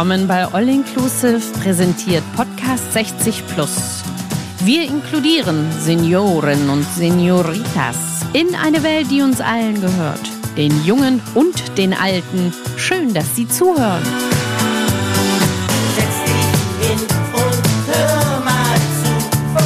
Willkommen bei All Inclusive, präsentiert Podcast 60 Plus. Wir inkludieren Senioren und Senioritas in eine Welt, die uns allen gehört. Den Jungen und den Alten. Schön, dass Sie zuhören. Setz dich hin und hör mal zu.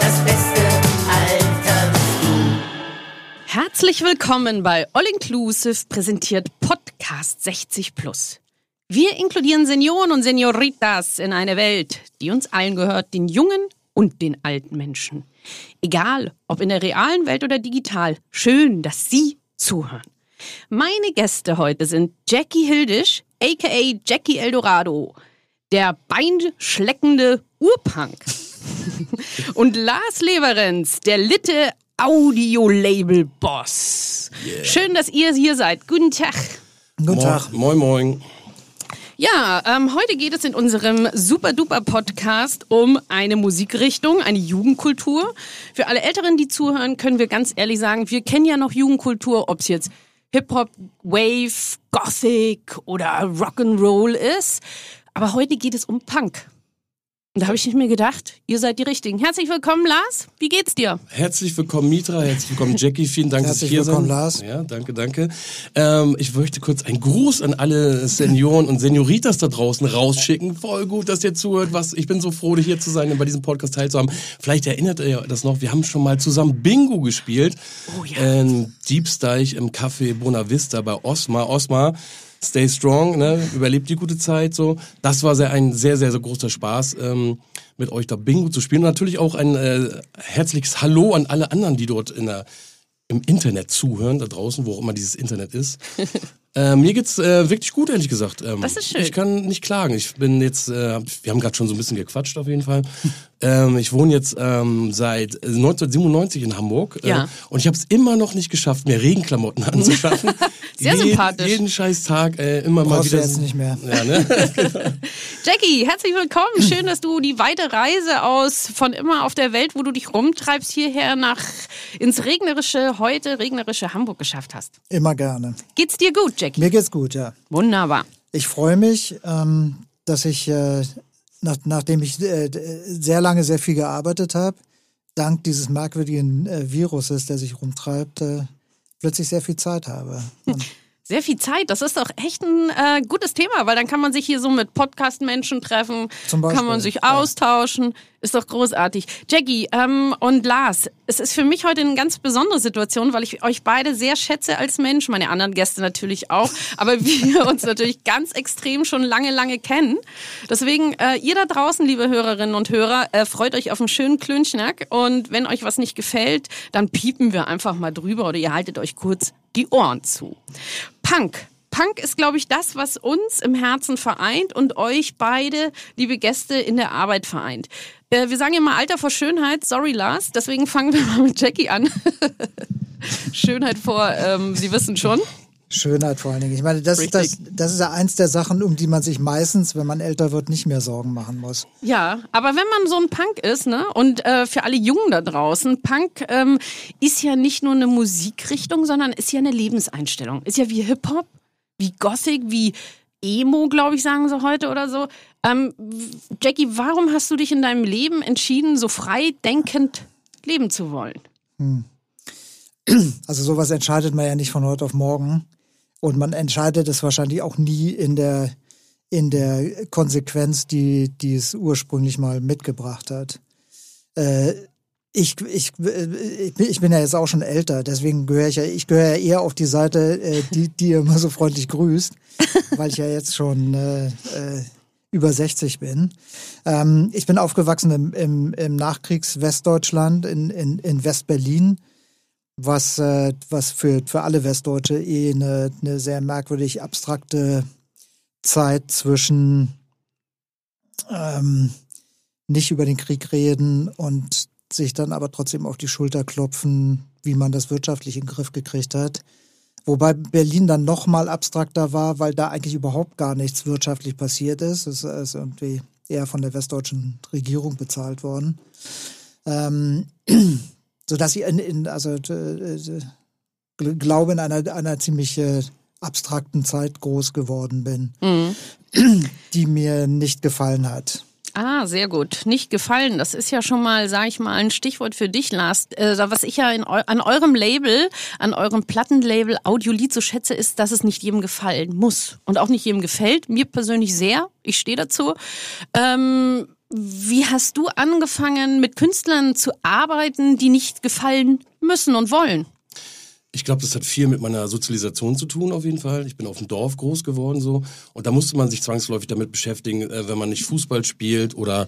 Das Beste alterst du. Herzlich willkommen bei All Inclusive, präsentiert Podcast 60 Plus. Wir inkludieren Senioren und Senioritas in eine Welt, die uns allen gehört, den jungen und den alten Menschen. Egal, ob in der realen Welt oder digital. Schön, dass Sie zuhören. Meine Gäste heute sind Jackie Hildisch, aka Jackie Eldorado, der beinschleckende Urpunk. und Lars Leverenz, der Litte Audio-Label-Boss. Schön, dass ihr hier seid. Guten Tag. Guten Tag. Moin, moin. Ja, ähm, heute geht es in unserem Super Duper Podcast um eine Musikrichtung, eine Jugendkultur. Für alle Älteren, die zuhören, können wir ganz ehrlich sagen, wir kennen ja noch Jugendkultur, ob es jetzt Hip-Hop, Wave, Gothic oder Rock'n'Roll ist. Aber heute geht es um Punk. Und da habe ich mir gedacht, ihr seid die Richtigen. Herzlich willkommen, Lars. Wie geht's dir? Herzlich willkommen, Mitra. Herzlich willkommen, Jackie. Vielen Dank, dass Sie hier willkommen, sind. Lars. Ja, danke, danke. Ähm, ich möchte kurz einen Gruß an alle Senioren und Senioritas da draußen rausschicken. Voll gut, dass ihr zuhört. Was, ich bin so froh, hier zu sein und bei diesem Podcast teilzuhaben. Vielleicht erinnert ihr das noch, wir haben schon mal zusammen Bingo gespielt. Oh ja. In Diebsteich im Café Bona Vista bei Osma. Osma. Stay strong, ne? überlebt die gute Zeit so. Das war sehr, ein sehr, sehr, sehr großer Spaß, ähm, mit euch da Bingo zu spielen. Und natürlich auch ein äh, herzliches Hallo an alle anderen, die dort in der, im Internet zuhören, da draußen, wo auch immer dieses Internet ist. Äh, mir geht's äh, wirklich gut, ehrlich gesagt. Ähm, Das ist schön. Ich kann nicht klagen. Ich bin jetzt, äh, wir haben gerade schon so ein bisschen gequatscht auf jeden Fall. ähm, ich wohne jetzt ähm, seit 1997 in Hamburg äh, Ja. und ich habe es immer noch nicht geschafft, mir Regenklamotten anzuschaffen. Sehr jeden, sympathisch. Jeden scheiß Tag äh, immer mal Brauchst du wieder. jetzt nicht mehr. Ja, ne? Jackie, herzlich willkommen. Schön, dass du die weite Reise aus von immer auf der Welt, wo du dich rumtreibst, hierher nach ins regnerische, heute regnerische Hamburg geschafft hast. Immer gerne. Geht's dir gut, Jackie? Mir geht's gut, ja. Wunderbar. Ich freue mich, ähm, dass ich, äh, nach, nachdem ich äh, sehr lange sehr viel gearbeitet habe, dank dieses merkwürdigen äh, Viruses, der sich rumtreibt, äh, plötzlich sehr viel Zeit habe. Sehr viel Zeit. Das ist doch echt ein äh, gutes Thema, weil dann kann man sich hier so mit Podcast-Menschen treffen, kann man sich ja. austauschen. Ist doch großartig. Jackie ähm, und Lars, es ist für mich heute eine ganz besondere Situation, weil ich euch beide sehr schätze als Mensch, meine anderen Gäste natürlich auch, aber wir uns natürlich ganz extrem schon lange, lange kennen. Deswegen, äh, ihr da draußen, liebe Hörerinnen und Hörer, äh, freut euch auf einen schönen Klönschnack und wenn euch was nicht gefällt, dann piepen wir einfach mal drüber oder ihr haltet euch kurz die Ohren zu. Punk. Punk ist, glaube ich, das, was uns im Herzen vereint und euch beide, liebe Gäste, in der Arbeit vereint. Äh, wir sagen immer Alter vor Schönheit. Sorry, Lars. Deswegen fangen wir mal mit Jackie an. Schönheit vor, ähm, Sie wissen schon. Schönheit vor allen Dingen. Ich meine, das, ist das, das ist ja eins der Sachen, um die man sich meistens, wenn man älter wird, nicht mehr Sorgen machen muss. Ja, aber wenn man so ein Punk ist, ne, und äh, für alle Jungen da draußen, Punk ähm, ist ja nicht nur eine Musikrichtung, sondern ist ja eine Lebenseinstellung. Ist ja wie Hip-Hop, wie Gothic, wie Emo, glaube ich, sagen sie heute oder so. Ähm, Jackie, warum hast du dich in deinem Leben entschieden, so frei denkend leben zu wollen? Also sowas entscheidet man ja nicht von heute auf morgen. Und man entscheidet es wahrscheinlich auch nie in der, in der Konsequenz, die, die es ursprünglich mal mitgebracht hat. Äh, ich, ich, äh, ich bin- ja jetzt auch schon älter, deswegen gehöre ich ja, ich gehöre ja eher auf die Seite, äh, die, die ihr immer so freundlich grüßt, weil ich ja jetzt schon äh, äh, über 60 bin. Ähm, ich bin aufgewachsen im, im, im Nachkriegs-Westdeutschland, in, in, in West-Berlin was, äh, was für, für alle Westdeutsche eh eine, eine sehr merkwürdig abstrakte Zeit zwischen ähm, nicht über den Krieg reden und sich dann aber trotzdem auf die Schulter klopfen, wie man das wirtschaftlich in den Griff gekriegt hat. Wobei Berlin dann noch mal abstrakter war, weil da eigentlich überhaupt gar nichts wirtschaftlich passiert ist. Es ist irgendwie eher von der westdeutschen Regierung bezahlt worden. Ähm, so dass ich in, in also äh, äh, gl- glaube in einer, einer ziemlich äh, abstrakten Zeit groß geworden bin, Mhm. die mir nicht gefallen hat. Ah, sehr gut. Nicht gefallen. Das ist ja schon mal, sag ich mal, ein Stichwort für dich, Lars. Äh, was ich ja in an eurem Label, an eurem Plattenlabel Audiolied so schätze, ist, dass es nicht jedem gefallen muss. Und auch nicht jedem gefällt. Mir persönlich sehr. Ich stehe dazu. Ähm, wie hast du angefangen, mit Künstlern zu arbeiten, die nicht gefallen müssen und wollen? Ich glaube, das hat viel mit meiner Sozialisation zu tun, auf jeden Fall. Ich bin auf dem Dorf groß geworden so. Und da musste man sich zwangsläufig damit beschäftigen, äh, wenn man nicht Fußball spielt oder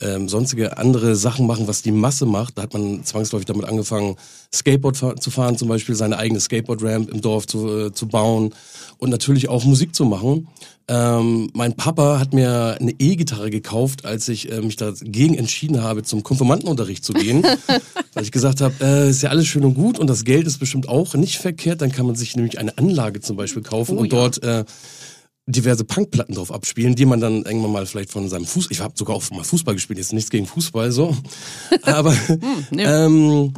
ähm, sonstige andere Sachen machen, was die Masse macht. Da hat man zwangsläufig damit angefangen, Skateboard zu fahren, zum Beispiel seine eigene Skateboard-Ramp im Dorf zu, äh, zu bauen und natürlich auch Musik zu machen. Ähm, mein Papa hat mir eine E-Gitarre gekauft, als ich äh, mich dagegen entschieden habe, zum Konfirmandenunterricht zu gehen. weil ich gesagt habe, äh, ist ja alles schön und gut und das Geld ist bestimmt auch nicht verkehrt. Dann kann man sich nämlich eine Anlage zum Beispiel kaufen Oh und ja. dort äh, diverse Punkplatten drauf abspielen, die man dann irgendwann mal vielleicht von seinem Fuß. Ich habe sogar auch mal Fußball gespielt, jetzt nichts gegen Fußball so. Aber nee. ähm,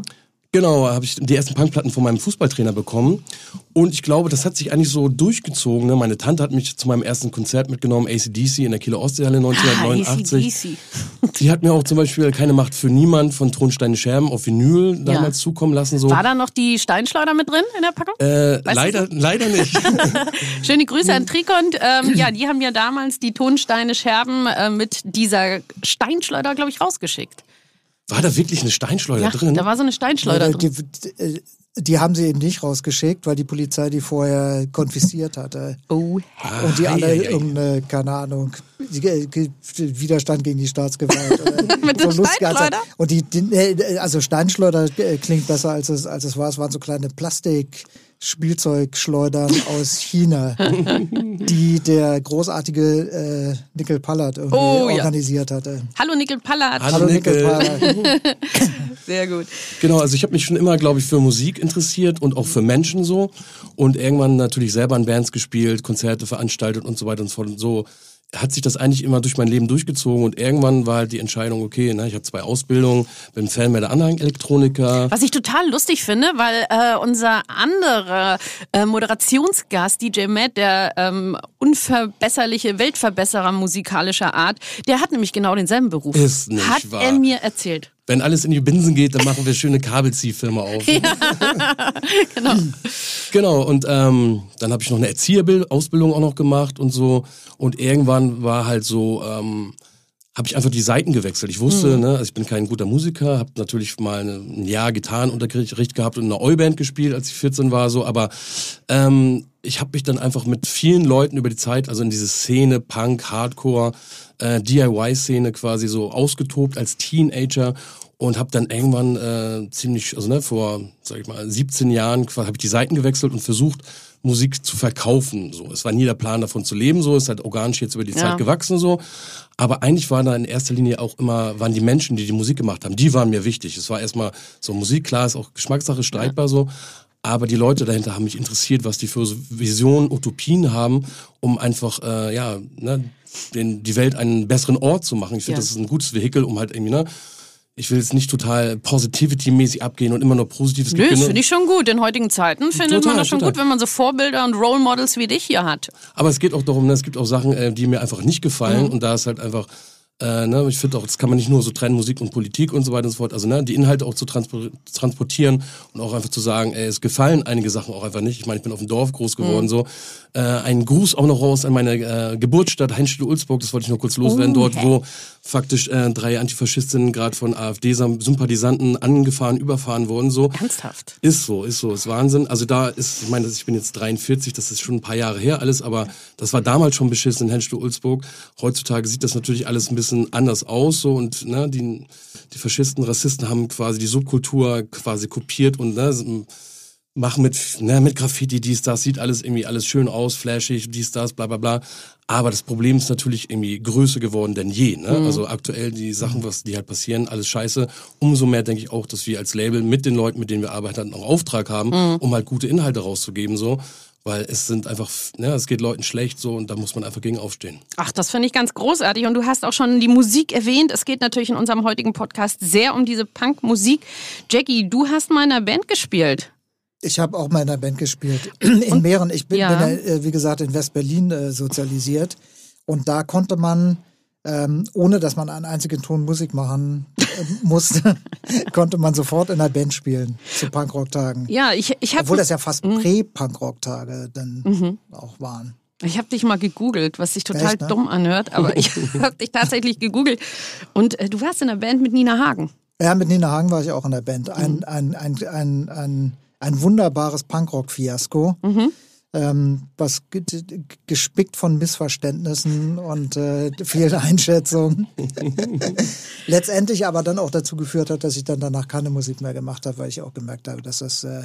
genau, habe ich die ersten Punkplatten von meinem Fußballtrainer bekommen. Und ich glaube, das hat sich eigentlich so durchgezogen. Ne? Meine Tante hat mich zu meinem ersten Konzert mitgenommen, ACDC in der Kieler Ostseehalle Ah, 1989. AC/DC. Die hat mir auch zum Beispiel Keine Macht für Niemand von Tonsteine Scherben auf Vinyl damals zukommen lassen. So. War da noch die Steinschleuder mit drin in der Packung? Äh, leider, leider nicht. Schöne Grüße an Trikont. Ähm, ja, die haben ja damals die Tonsteine Scherben äh, mit dieser Steinschleuder, glaube ich, rausgeschickt. War da wirklich eine Steinschleuder Ja, drin? da war so eine Steinschleuder Äh, drin. die, die, die haben sie eben nicht rausgeschickt, weil die Polizei die vorher konfisziert hatte. Oh, Und die Ah, alle ei, ei, ei. irgendeine, keine Ahnung, die, die, Widerstand gegen die Staatsgewalt. Mit so. Steinschleuder? Und die, die, also Steinschleuder äh, klingt besser als es, als es war. Es waren so kleine Plastik. Spielzeugschleudern aus China, die der großartige äh, Nickel Pallard irgendwie Oh, ja. organisiert hatte. hallo Nickel Pallard. Hallo. Hallo Nickel Nickel. Pallard. Sehr gut. Genau, also ich habe mich schon immer, glaube ich, für Musik interessiert und auch für Menschen so. Und irgendwann natürlich selber in Bands gespielt, Konzerte veranstaltet und so weiter und so fort. Und so hat sich das eigentlich immer durch mein Leben durchgezogen. Und irgendwann war halt die Entscheidung, okay, ne, ich habe zwei Ausbildungen, bin Fan bei der Anlagenelektroniker. Was ich total lustig finde, weil äh, unser anderer äh, Moderationsgast, DJ Matt, der ähm, unverbesserliche Weltverbesserer musikalischer Art, der hat nämlich genau denselben Beruf. Ist nicht hat wahr. er mir erzählt. Wenn alles in die Binsen geht, dann machen wir schöne Kabelziehfirma auf. Genau. Genau, und ähm, dann habe ich noch eine Erzieherausbildung auch noch gemacht und so. Und irgendwann war halt so, ähm, habe ich einfach die Seiten gewechselt. Ich wusste, ne, also ich bin kein guter Musiker, habe natürlich mal eine, ein Jahr Gitarrenunterricht gehabt und in einer Euband gespielt, als ich 14 war, so. Aber ähm, ich habe mich dann einfach mit vielen Leuten über die Zeit, also in diese Szene, Punk, Hardcore, äh, DIY-Szene quasi so ausgetobt als Teenager und habe dann irgendwann äh, ziemlich, also ne, vor, sag ich mal, 17 Jahren habe ich die Seiten gewechselt und versucht, Musik zu verkaufen. So, es war nie der Plan davon zu leben, so, es ist halt organisch jetzt über die Ja. Zeit gewachsen, so. Aber eigentlich waren da in erster Linie auch immer, waren die Menschen, die die Musik gemacht haben, die waren mir wichtig. Es war erstmal so Musik, klar, ist auch Geschmackssache, streitbar so. Aber die Leute dahinter haben mich interessiert, was die für Visionen, Utopien haben, um einfach, äh, ja, ne, den, die Welt einen besseren Ort zu machen. Ich finde, Ja. das ist ein gutes Vehikel, um halt irgendwie, ne, ich will jetzt nicht total positivity-mäßig abgehen und immer nur Positives Nö, das finde ich schon gut. In heutigen Zeiten findet Total, man das schon total. gut, wenn man so Vorbilder und Role Models wie dich hier hat. Aber es geht auch darum, ne, es gibt auch Sachen, äh, die mir einfach nicht gefallen Mhm. und da ist halt einfach, äh, ne, ich finde auch, das kann man nicht nur so trennen, Musik und Politik und so weiter und so fort. Also ne, die Inhalte auch zu transpor transportieren und auch einfach zu sagen, ey, es gefallen einige Sachen auch einfach nicht. Ich meine, ich bin auf dem Dorf groß geworden, Mhm. so. Äh, ein Gruß auch noch raus an meine äh, Geburtsstadt Heinstedt-Ulzburg, das wollte ich nur kurz loswerden, Oh, dort, wo faktisch äh, drei Antifaschistinnen gerade von AfD-Sympathisanten angefahren, überfahren wurden, so. Ernsthaft. Ist so, ist so, ist Wahnsinn. Also da ist, ich meine, ich bin jetzt 43, das ist schon ein paar Jahre her alles, aber das war damals schon beschissen in Henstedt-Ulzburg. Heutzutage sieht das natürlich alles ein bisschen anders aus so und ne, die, die Faschisten, Rassisten haben quasi die Subkultur quasi kopiert und ne, machen mit, ne, mit Graffiti, dies, das, sieht alles irgendwie alles schön aus, flashig, dies, das, bla bla bla. Aber das Problem ist natürlich irgendwie größer geworden denn je. Ne? Also aktuell die Sachen, was die halt passieren, alles scheiße. Umso mehr denke ich auch, dass wir als Label mit den Leuten, mit denen wir arbeiten, auch Auftrag haben, um halt gute Inhalte rauszugeben. so Weil es sind einfach, ne, es geht Leuten schlecht so und da muss man einfach gegen aufstehen. Ach, das finde ich ganz großartig. Und du hast auch schon die Musik erwähnt. Es geht natürlich in unserem heutigen Podcast sehr um diese Punkmusik. Jackie, du hast mal in einer Band gespielt. Ich habe auch mal in der Band gespielt. In mehreren. Ich bin, Ja. bin äh, wie gesagt, in West-Berlin äh, sozialisiert. Und da konnte man, ähm, ohne dass man einen einzigen Ton Musik machen äh, musste, konnte man sofort in der Band spielen zu Punkrock-Tagen. Ja, ich, ich habe Obwohl das ja fast Mhm. Prä-Punkrock-Tage dann auch waren. Ich habe dich mal gegoogelt, was sich total Echt, ne? dumm anhört, aber ich habe dich tatsächlich gegoogelt. Und äh, du warst in der Band mit Nina Hagen. Ja, mit Nina Hagen war ich auch in der Band. Mhm. Ein, ein, ein, ein, ein, ein wunderbares Punkrock-Fiasko, Mhm. Ähm, was ge- ge- gespickt von Missverständnissen und äh, vielen Einschätzungen. Letztendlich aber dann auch dazu geführt hat, dass ich dann danach keine Musik mehr gemacht habe, weil ich auch gemerkt habe, dass, das, äh,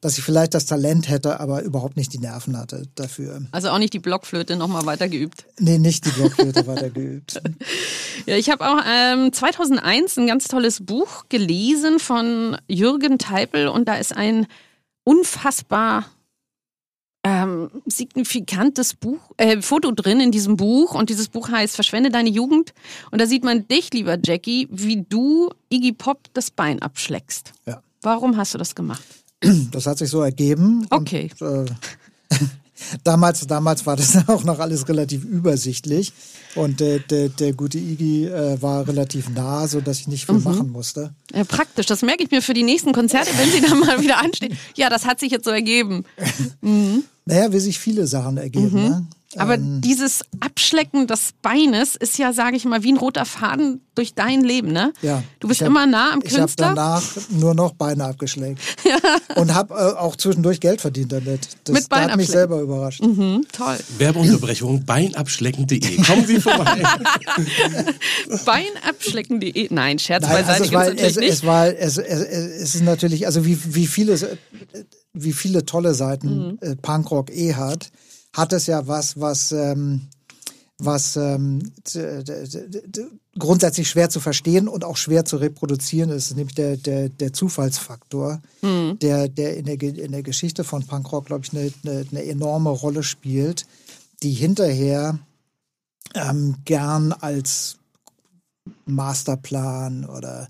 dass ich vielleicht das Talent hätte, aber überhaupt nicht die Nerven hatte dafür. Also auch nicht die Blockflöte nochmal weiter geübt. Nee, nicht die Blockflöte weiter geübt. Ja, ich habe auch ähm, 2001 ein ganz tolles Buch gelesen von Jürgen Teipel und da ist ein unfassbar ähm, signifikantes Buch, äh, Foto drin in diesem Buch und dieses Buch heißt Verschwende deine Jugend und da sieht man dich, lieber Jackie, wie du Iggy Pop das Bein abschlägst. Ja. Warum hast du das gemacht? Das hat sich so ergeben. Okay. Und, äh, damals, damals war das auch noch alles relativ übersichtlich. Und äh, der, der gute Iggy äh, war relativ nah, so dass ich nicht viel machen musste. Ja, praktisch, das merke ich mir für die nächsten Konzerte, wenn sie dann mal wieder anstehen. Ja, das hat sich jetzt so ergeben. Naja, wie sich viele Sachen ergeben. Ne? Aber Ähm, dieses Abschlecken des Beines ist ja, sage ich mal, wie ein roter Faden durch dein Leben, ne? ja. Du bist hab- immer nah am Ich habe Künstler. danach nur noch Beine abgeschleckt. Und habe äh, auch zwischendurch Geld verdient damit. Das Mit Bein hat mich selber überrascht. Hm, toll. Werbeunterbrechung, beinabschlecken.de. Kommen Sie vorbei. Beinabschlecken.de. Nein, Scherz Nein, beiseite also es, war, es, nicht. es war, es, es, es ist natürlich, also wie, wie viele, wie viele tolle Seiten Mhm. äh, Punkrock eh hat, hat es ja was, was, ähm, was ähm, grundsätzlich schwer zu verstehen und auch schwer zu reproduzieren ist, nämlich der, der, der Zufallsfaktor, Mhm. der, der in der, in der Geschichte von Punkrock, glaube ich, eine, eine, eine enorme Rolle spielt, die hinterher ähm, gern als Masterplan oder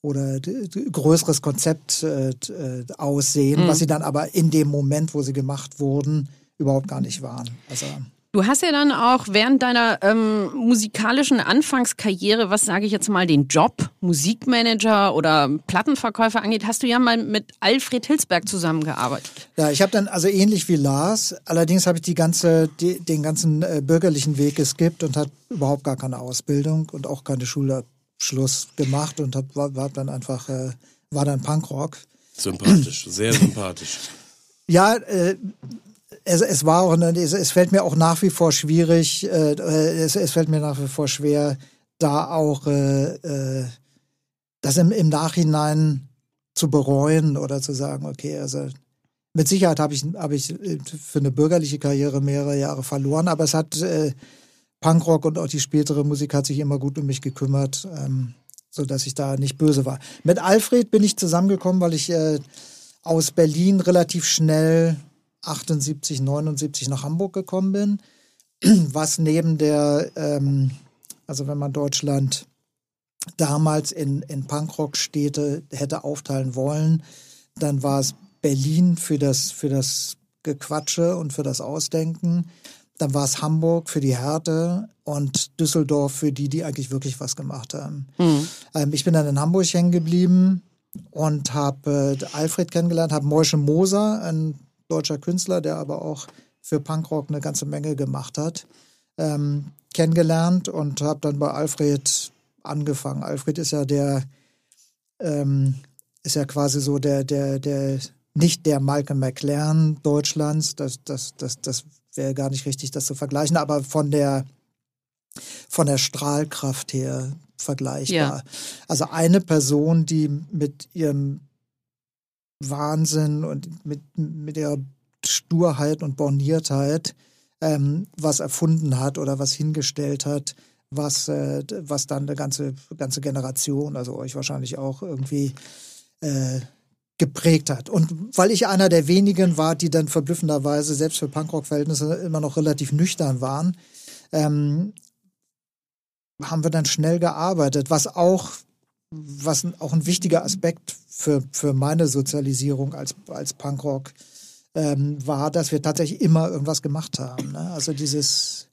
oder größeres Konzept äh, äh, aussehen, was sie dann aber in dem Moment, wo sie gemacht wurden, überhaupt gar nicht waren. Also Du hast ja dann auch während deiner ähm, musikalischen Anfangskarriere, was sage ich jetzt mal, den Job, Musikmanager oder Plattenverkäufer angeht, hast du ja mal mit Alfred Hilsberg zusammengearbeitet. ja, ich habe dann also ähnlich wie Lars, allerdings habe ich die ganze die, den ganzen äh, bürgerlichen Weg geskippt und hat überhaupt gar keine Ausbildung und auch keine Schulabschluss gemacht und hab, war, war dann einfach äh, war dann Punkrock. Sympathisch, sehr sympathisch. Ja, äh, es, es war auch, eine- es, es fällt mir auch nach wie vor schwierig, äh, es, es fällt mir nach wie vor schwer, da auch äh, äh, das im, im Nachhinein zu bereuen oder zu sagen, okay, also mit Sicherheit habe ich, habe ich äh, für eine bürgerliche Karriere mehrere Jahre verloren, aber es hat äh, Punkrock und auch die spätere Musik hat sich immer gut um mich gekümmert, ähm, so dass ich da nicht böse war. Mit Alfred bin ich zusammengekommen, weil ich äh, aus Berlin relativ schnell 78, 79 nach Hamburg gekommen bin, was neben der, ähm, also wenn man Deutschland damals in, in Punkrock-Städte hätte aufteilen wollen, dann war es Berlin für das, für das Gequatsche und für das Ausdenken. Dann war es Hamburg für die Härte und Düsseldorf für die, die eigentlich wirklich was gemacht haben. Ähm, ich bin dann in Hamburg hängen geblieben und habe äh, Alfred kennengelernt, habe Moische Moser, ein deutscher Künstler, der aber auch für Punkrock eine ganze Menge gemacht hat, ähm, kennengelernt und habe dann bei Alfred angefangen. Alfred ist ja der, ähm, ist ja quasi so der, der, der, nicht der Malcolm McLaren Deutschlands, das, das, das, das wäre gar nicht richtig, das zu vergleichen, aber von der, von der Strahlkraft her vergleichbar. Ja. Also eine Person, die mit ihrem Wahnsinn und mit, mit ihrer Sturheit und Borniertheit ähm, was erfunden hat oder was hingestellt hat, was, äh, was dann eine ganze, ganze Generation, also euch wahrscheinlich auch irgendwie äh, geprägt hat. Und weil ich einer der wenigen war, die dann verblüffenderweise selbst für Punkrock-Verhältnisse immer noch relativ nüchtern waren, ähm, haben wir dann schnell gearbeitet, was auch, was auch ein wichtiger Aspekt für, für meine Sozialisierung als, als Punkrock ähm, war, dass wir tatsächlich immer irgendwas gemacht haben. Ne? Also dieses,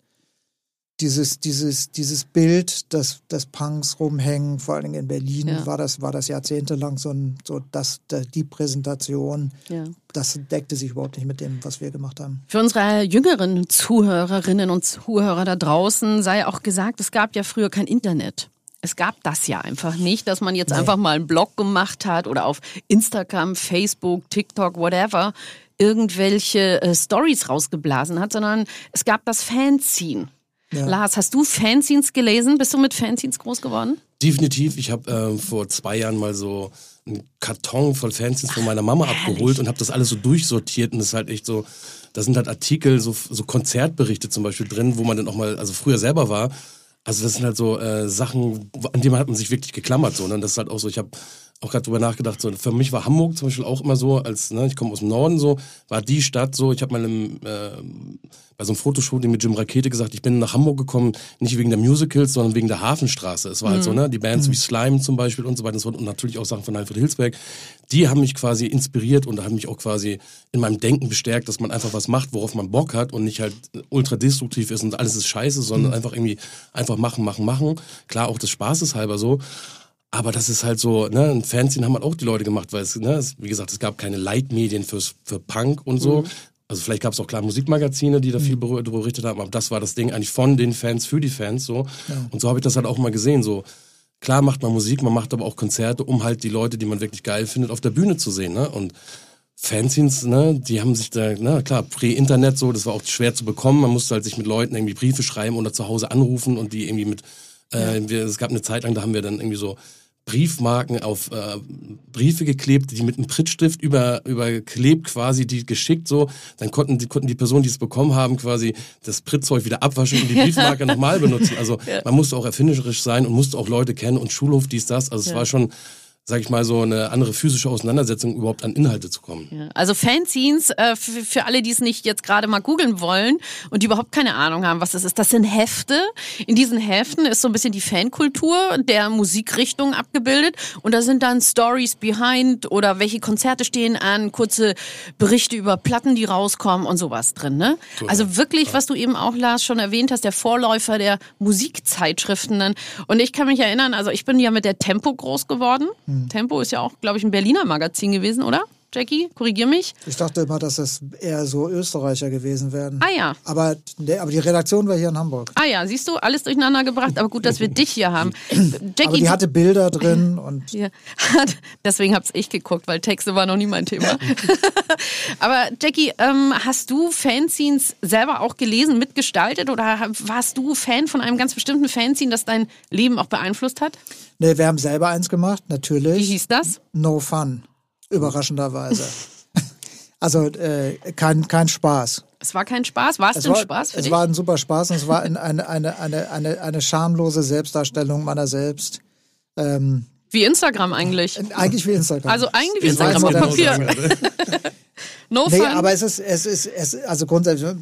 dieses, dieses, dieses Bild des, des Punks rumhängen, vor allen Dingen in Berlin, Ja. war, das, war das jahrzehntelang so, ein, so das, die Präsentation. Ja. Das deckte sich überhaupt nicht mit dem, was wir gemacht haben. Für unsere jüngeren Zuhörerinnen und Zuhörer da draußen sei auch gesagt, es gab ja früher kein Internet. Es gab das ja einfach nicht, dass man jetzt einfach mal einen Blog gemacht hat oder auf Instagram, Facebook, TikTok, whatever, irgendwelche äh, Stories rausgeblasen hat, sondern es gab das Fanzine. Ja. Lars, hast du Fanzines gelesen? Bist du mit Fanzines groß geworden? Definitiv. Ich habe ähm, vor zwei Jahren mal so einen Karton voll Fanzines von meiner Mama abgeholt und habe das alles so durchsortiert und das ist halt echt so, da sind halt Artikel, so, so Konzertberichte zum Beispiel drin, wo man dann auch mal, also früher selber war. Also das sind halt so äh, Sachen, an die man hat man sich wirklich geklammert. So, ne? Das ist halt auch so, ich habe auch gerade drüber nachgedacht, so für mich war Hamburg zum Beispiel auch immer so, als ne, ich komme aus dem Norden so, war die Stadt so, ich habe mal im, äh, bei so einem Fotoshooting mit Jim Rakete gesagt, ich bin nach Hamburg gekommen, nicht wegen der Musicals, sondern wegen der Hafenstraße. Es war halt so, ne, die Bands wie Slime zum Beispiel und so weiter und so fort und natürlich auch Sachen von Alfred Hilsberg, die haben mich quasi inspiriert und haben mich auch quasi in meinem Denken bestärkt, dass man einfach was macht, worauf man Bock hat und nicht halt ultra destruktiv ist und alles ist scheiße, sondern einfach irgendwie einfach machen, machen, machen. Klar, auch des Spaßes halber so. Aber das ist halt so, ne, ein Fanzine haben halt auch die Leute gemacht, weil es, ne, es, wie gesagt, es gab keine Leitmedien fürs, für Punk und so. Also vielleicht gab es auch klar Musikmagazine, die da viel darüber berichtet haben, aber das war das Ding eigentlich von den Fans für die Fans so. Und so habe ich das halt auch mal gesehen. So klar macht man Musik, man macht aber auch Konzerte, um halt die Leute, die man wirklich geil findet, auf der Bühne zu sehen. Ne? Und Fanzines, ne, die haben sich da, na klar, Prä-Internet so, das war auch schwer zu bekommen. Man musste halt sich mit Leuten irgendwie Briefe schreiben oder zu Hause anrufen und die irgendwie mit, äh, wir, es gab eine Zeit lang, da haben wir dann irgendwie so Briefmarken auf äh, Briefe geklebt, die mit einem Prittstift über überklebt quasi, die geschickt so, dann konnten die konnten die Personen, die es bekommen haben, quasi das Prittzeug wieder abwaschen und die Briefmarke nochmal benutzen. Also man musste auch erfinderisch sein und musste auch Leute kennen und Schulhof dies das. Also es Ja. war schon, sag ich mal, so eine andere physische Auseinandersetzung, überhaupt an Inhalte zu kommen. Ja, also Fanzines, äh, für, für alle, die es nicht jetzt gerade mal googeln wollen und die überhaupt keine Ahnung haben, was das ist, das sind Hefte. In diesen Heften ist so ein bisschen die Fankultur der Musikrichtung abgebildet und da sind dann Stories behind oder welche Konzerte stehen an, kurze Berichte über Platten, die rauskommen und sowas drin. Ne? Also wirklich, was du eben auch, Lars, schon erwähnt hast, der Vorläufer der Musikzeitschriften. Dann. Und ich kann mich erinnern, also ich bin ja mit der Tempo groß geworden. Tempo ist ja auch, glaube ich, ein Berliner Magazin gewesen, oder? Jackie, korrigier mich. Ich dachte immer, dass das eher so Österreicher gewesen wären. Ah ja. Aber, aber die Redaktion war hier in Hamburg. Ah ja, siehst du, alles durcheinander gebracht, aber gut, dass wir dich hier haben. Jackie, Aber die hatte Bilder drin und Ja, deswegen hab's ich geguckt, weil Texte war noch nie mein Thema. Aber Jackie, ähm, hast du Fanzines selber auch gelesen, mitgestaltet oder warst du Fan von einem ganz bestimmten Fanzine, das dein Leben auch beeinflusst hat? nee, wir haben selber eins gemacht, Wie natürlich. hieß das? No fun, überraschenderweise. also äh, kein, kein Spaß. Es war kein Spaß. War es, denn war, Spaß für es dich? war ein super Spaß und es war ein, eine, eine, eine, eine, eine schamlose Selbstdarstellung meiner selbst. Ähm, Wie Instagram eigentlich. eigentlich wie Instagram. Also eigentlich wie Instagram auf Papier. No Nee, fun. aber es ist, es ist, es, also grundsätzlich,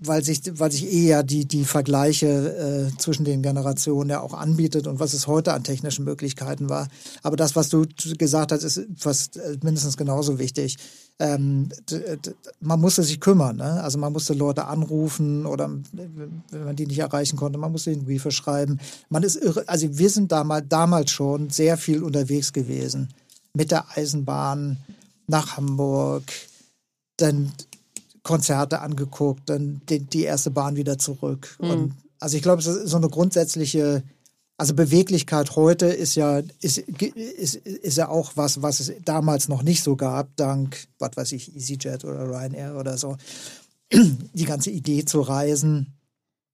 weil sich, weil sich eh ja die, die Vergleiche äh, zwischen den Generationen ja auch anbietet und was es heute an technischen Möglichkeiten war. Aber das, was du gesagt hast, ist fast äh, mindestens genauso wichtig. Ähm, man musste sich kümmern, ne? Also man musste Leute anrufen oder wenn man die nicht erreichen konnte, man musste ihnen Briefe schreiben. Man ist irre, also wir sind damals, damals schon sehr viel unterwegs gewesen. Mit der Eisenbahn nach Hamburg, dann Konzerte angeguckt, dann die, die erste Bahn wieder zurück. Und also ich glaube, es ist so eine grundsätzliche, also Beweglichkeit heute ist ja, ist, ist, ist ja auch was, was es damals noch nicht so gab, dank, was weiß ich, EasyJet oder Ryanair oder so. Die ganze Idee zu reisen,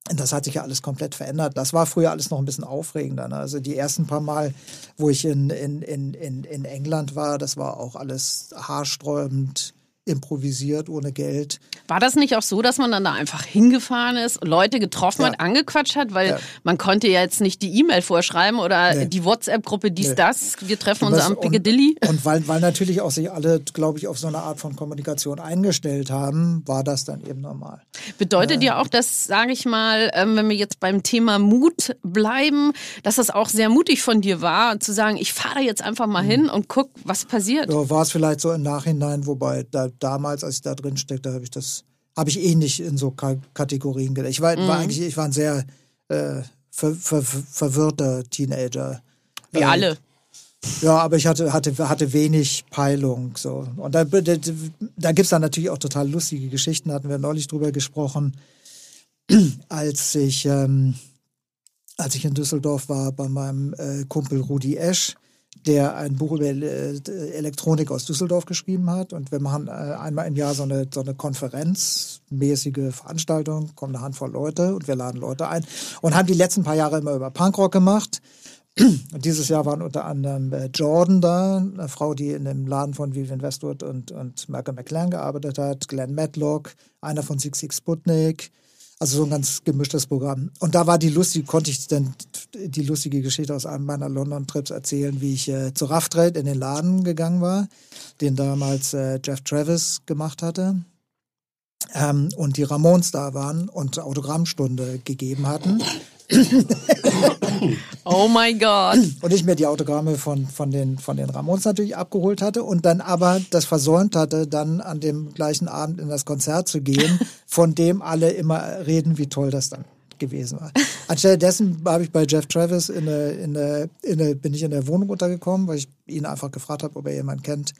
das hat sich ja alles komplett verändert. Das war früher alles noch ein bisschen aufregender. Ne? Also die ersten paar Mal, wo ich in, in, in, in, in England war, das war auch alles haarsträubend improvisiert, ohne Geld. War das nicht auch so, dass man dann da einfach hingefahren ist, Leute getroffen Ja. hat, angequatscht hat? Weil Ja. man konnte ja jetzt nicht die E-Mail vorschreiben oder Nee. die WhatsApp-Gruppe dies, Nee. das. Wir treffen uns am und- Piccadilly. Und weil, weil natürlich auch sich alle, glaube ich, auf so eine Art von Kommunikation eingestellt haben, war das dann eben normal. Bedeutet ja auch, dass, sage ich mal, ähm, wenn wir jetzt beim Thema Mut bleiben, dass das auch sehr mutig von dir war, zu sagen, ich fahre da jetzt einfach mal hin und guck, was passiert. Ja, war es vielleicht so im Nachhinein, wobei da, damals, als ich da drin steckte, habe ich das, habe ich eh nicht in so Ka Kategorien gedacht. Ich war, Mhm. war eigentlich, ich war ein sehr äh, ver, ver, ver, verwirrter Teenager. Wie Äh, alle. Ja, aber ich hatte, hatte, hatte wenig Peilung. So. Und da, da, da gibt es dann natürlich auch total lustige Geschichten, hatten wir neulich drüber gesprochen, als ich, ähm, als ich in Düsseldorf war bei meinem äh, Kumpel Rudi Esch, der ein Buch über äh, Elektronik aus Düsseldorf geschrieben hat. Und wir machen äh, einmal im Jahr so eine, so eine konferenzmäßige Veranstaltung, kommen eine Handvoll Leute und wir laden Leute ein und haben die letzten paar Jahre immer über Punkrock gemacht. Und dieses Jahr waren unter anderem äh, Jordan da, eine Frau, die in dem Laden von Vivian Westwood und, und Malcolm McLaren gearbeitet hat, Glenn Matlock, einer von Six Six Sputnik. Also so ein ganz gemischtes Programm. Und da war die lustige, konnte ich dann die lustige Geschichte aus einem meiner London-Trips erzählen, wie ich äh, zu Rough Trade in den Laden gegangen war, den damals äh, Jeff Travis gemacht hatte. Ähm, und die Ramones da waren und Autogrammstunde gegeben hatten. Oh my God. Und ich mir die Autogramme von, von, den, von den Ramones natürlich abgeholt hatte und dann aber das versäumt hatte, dann an dem gleichen Abend in das Konzert zu gehen, von dem alle immer reden, wie toll das dann gewesen war. Anstelle dessen habe ich bei Jeff Travis in eine, in eine, in eine, bin ich in der Wohnung untergekommen, weil ich ihn einfach gefragt habe, ob er jemanden kennt,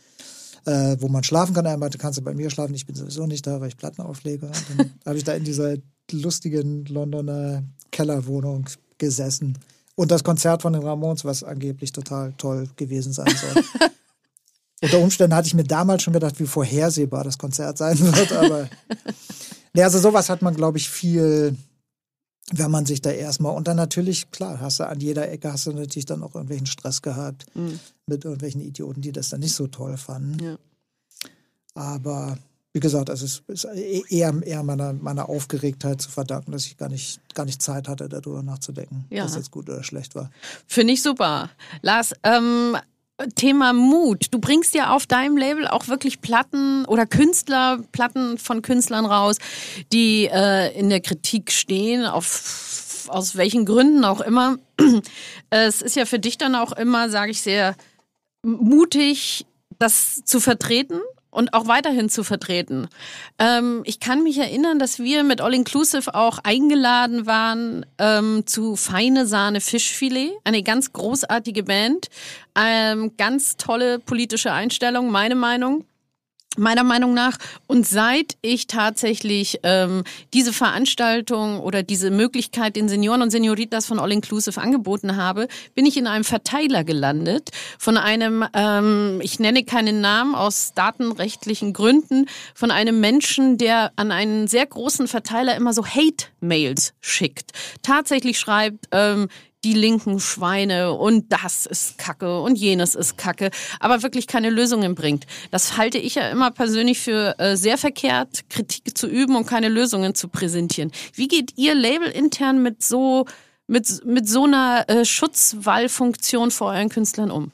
äh, wo man schlafen kann. Er meinte, kannst du bei mir schlafen? Ich bin sowieso nicht da, weil ich Platten auflege. Und dann habe ich da in dieser lustigen Londoner Kellerwohnung gesessen. Und das Konzert von den Ramones, was angeblich total toll gewesen sein soll. Unter Umständen hatte ich mir damals schon gedacht, wie vorhersehbar das Konzert sein wird, aber ja, also sowas hat man, glaube ich, viel, wenn man sich da erstmal und dann natürlich, klar, hast du an jeder Ecke hast du natürlich dann auch irgendwelchen Stress gehabt mit irgendwelchen Idioten, die das dann nicht so toll fanden. Ja. Aber wie gesagt, es ist, ist eher, eher meiner, meiner Aufgeregtheit zu verdanken, dass ich gar nicht, gar nicht Zeit hatte, darüber nachzudenken, Ja. was jetzt gut oder schlecht war. Finde ich super. Lars, ähm, Thema Mut. Du bringst ja auf deinem Label auch wirklich Platten oder Künstler, Platten von Künstlern raus, die äh, in der Kritik stehen, auf, aus welchen Gründen auch immer. Es ist ja für dich dann auch immer, sage ich sehr, mutig, das zu vertreten und auch weiterhin zu vertreten. Ähm, ich kann mich erinnern, dass wir mit All Inclusive auch eingeladen waren ähm, zu Feine Sahne Fischfilet, eine ganz großartige Band, ähm, ganz tolle politische Einstellung, meine Meinung. Meiner Meinung nach. Und seit ich tatsächlich ähm, diese Veranstaltung oder diese Möglichkeit den Senioren und Senioritas von All Inclusive angeboten habe, bin ich in einem Verteiler gelandet von einem, ähm, ich nenne keinen Namen aus datenrechtlichen Gründen, von einem Menschen, der an einen sehr großen Verteiler immer so Hate-Mails schickt. Tatsächlich schreibt, ähm, die linken Schweine und das ist Kacke und jenes ist Kacke, aber wirklich keine Lösungen bringt. Das halte ich ja immer persönlich für äh, sehr verkehrt, Kritik zu üben und keine Lösungen zu präsentieren. Wie geht ihr Label intern mit so mit, mit so einer äh, Schutzwallfunktion vor euren Künstlern um?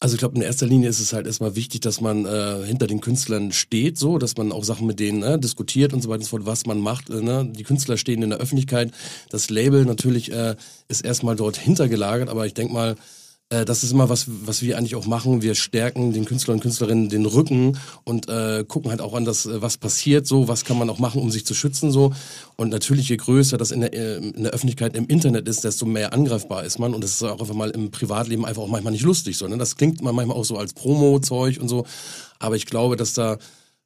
Also ich glaube, in erster Linie ist es halt erstmal wichtig, dass man äh, hinter den Künstlern steht, so, dass man auch Sachen mit denen ne, diskutiert und so weiter und so fort, was man macht. Äh, ne? Die Künstler stehen in der Öffentlichkeit. Das Label natürlich äh, ist erstmal dort hintergelagert, aber ich denk mal, äh, das ist immer was, was wir eigentlich auch machen. Wir stärken den Künstlern und Künstlerinnen den Rücken und äh, gucken halt auch an das, äh, was passiert, so, was kann man auch machen, um sich zu schützen, so. Und natürlich, je größer das in der, äh, in der Öffentlichkeit im Internet ist, desto mehr angreifbar ist man. Und das ist auch einfach mal im Privatleben einfach auch manchmal nicht lustig, so, ne? Das klingt man manchmal auch so als Promo-Zeug und so. Aber ich glaube, dass da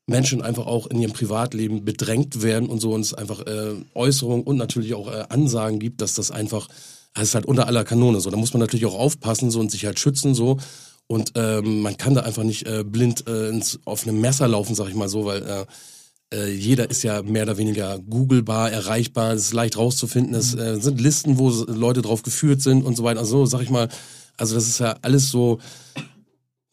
Menschen einfach auch in ihrem Privatleben bedrängt werden und so und es einfach äh, Äußerungen und natürlich auch äh, Ansagen gibt, dass das einfach, das ist halt unter aller Kanone so. Da muss man natürlich auch aufpassen so und sich halt schützen so. Und ähm, man kann da einfach nicht äh, blind äh, ins, auf einem Messer laufen, sag ich mal so, weil äh, äh, jeder ist ja mehr oder weniger googlebar, erreichbar, es ist leicht rauszufinden, es äh, sind Listen, wo Leute drauf geführt sind und so weiter. Also so, sag ich mal, also das ist ja alles so,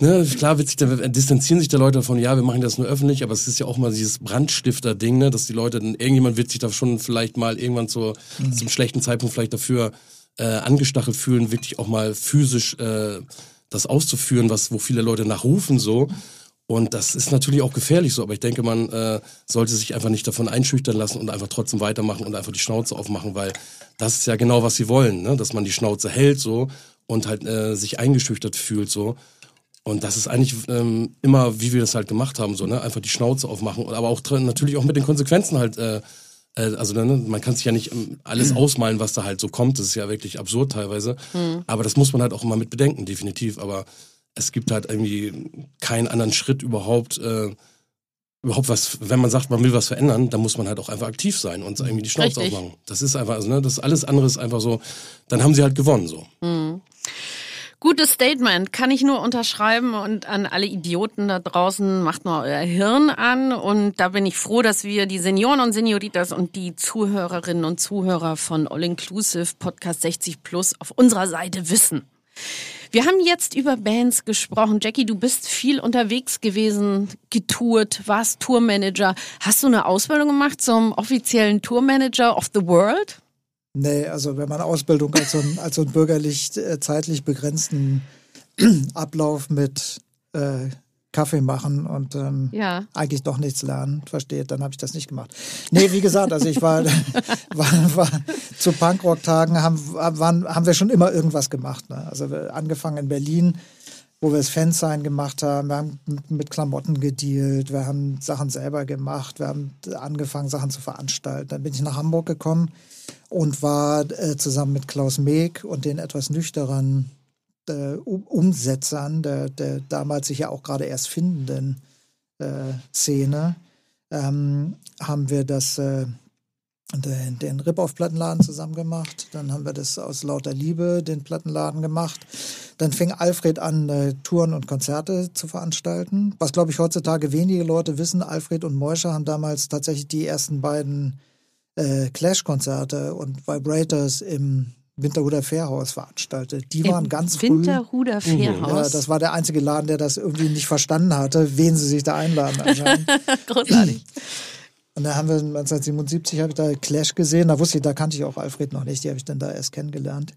Ne, klar wird sich da, distanzieren sich da Leute davon, ja, wir machen das nur öffentlich, aber es ist ja auch mal dieses Brandstifter-Ding, ne, dass die Leute, dann, irgendjemand wird sich da schon vielleicht mal irgendwann zu, Mhm. zum schlechten Zeitpunkt vielleicht dafür äh, angestachelt fühlen, wirklich auch mal physisch äh, das auszuführen, was wo viele Leute nachrufen so. Und das ist natürlich auch gefährlich so, aber ich denke, man äh, sollte sich einfach nicht davon einschüchtern lassen und einfach trotzdem weitermachen und einfach die Schnauze aufmachen, weil das ist ja genau, was sie wollen, ne? dass man die Schnauze hält so und halt äh, sich eingeschüchtert fühlt so. Und das ist eigentlich ähm, immer, wie wir das halt gemacht haben, so, ne? Einfach die Schnauze aufmachen aber auch natürlich auch mit den Konsequenzen halt, äh, also ne, man kann sich ja nicht ähm, alles ausmalen, was da halt so kommt. Das ist ja wirklich absurd teilweise. Aber das muss man halt auch immer mit bedenken, definitiv. Aber es gibt halt irgendwie keinen anderen Schritt überhaupt, äh, überhaupt was, wenn man sagt, man will was verändern, dann muss man halt auch einfach aktiv sein und irgendwie die Schnauze aufmachen. Das ist einfach, also, ne, das alles andere ist einfach so, dann haben sie halt gewonnen, so. Gutes Statement, kann ich nur unterschreiben und an alle Idioten da draußen, macht mal euer Hirn an und da bin ich froh, dass wir die Senioren und Senioritas und die Zuhörerinnen und Zuhörer von All Inclusive Podcast 60 Plus auf unserer Seite wissen. Wir haben jetzt über Bands gesprochen. Jackie, du bist viel unterwegs gewesen, getourt, warst Tourmanager. Hast du eine Ausbildung gemacht zum offiziellen Tourmanager of the World? Nee, also wenn man Ausbildung als so einen, als so einen bürgerlich äh, zeitlich begrenzten Ablauf mit äh, Kaffee machen und ähm, Ja. eigentlich doch nichts lernen versteht, dann habe ich das nicht gemacht. Nee, wie gesagt, also ich war, war, war zu Punkrock-Tagen haben, waren, haben wir schon immer irgendwas gemacht. Ne? Also wir, angefangen in Berlin, wo wir das Fansign gemacht haben, wir haben mit Klamotten gedealt, wir haben Sachen selber gemacht, wir haben angefangen, Sachen zu veranstalten. Dann bin ich nach Hamburg gekommen und war äh, zusammen mit Klaus Meek und den etwas nüchteren äh, Um- Umsetzern der, der damals sich ja auch gerade erst findenden äh, Szene, ähm, haben wir das, äh, den, den Rip-Off-Plattenladen zusammen gemacht. Dann haben wir das aus lauter Liebe, den Plattenladen gemacht. Dann fing Alfred an, äh, Touren und Konzerte zu veranstalten. Was, glaube ich, heutzutage wenige Leute wissen, Alfred und Moische haben damals tatsächlich die ersten beiden äh, Clash-Konzerte und Vibrators im Winterhuder Fährhaus veranstaltet. Die waren Im ganz früh. Winterhuder Fährhaus. Ja, das war der einzige Laden, der das irgendwie nicht verstanden hatte, wen sie sich da einladen. anscheinend. Großartig. Und da haben wir 1977 habe ich da Clash gesehen. Da wusste ich, da kannte ich auch Alfred noch nicht. Die habe ich dann da erst kennengelernt.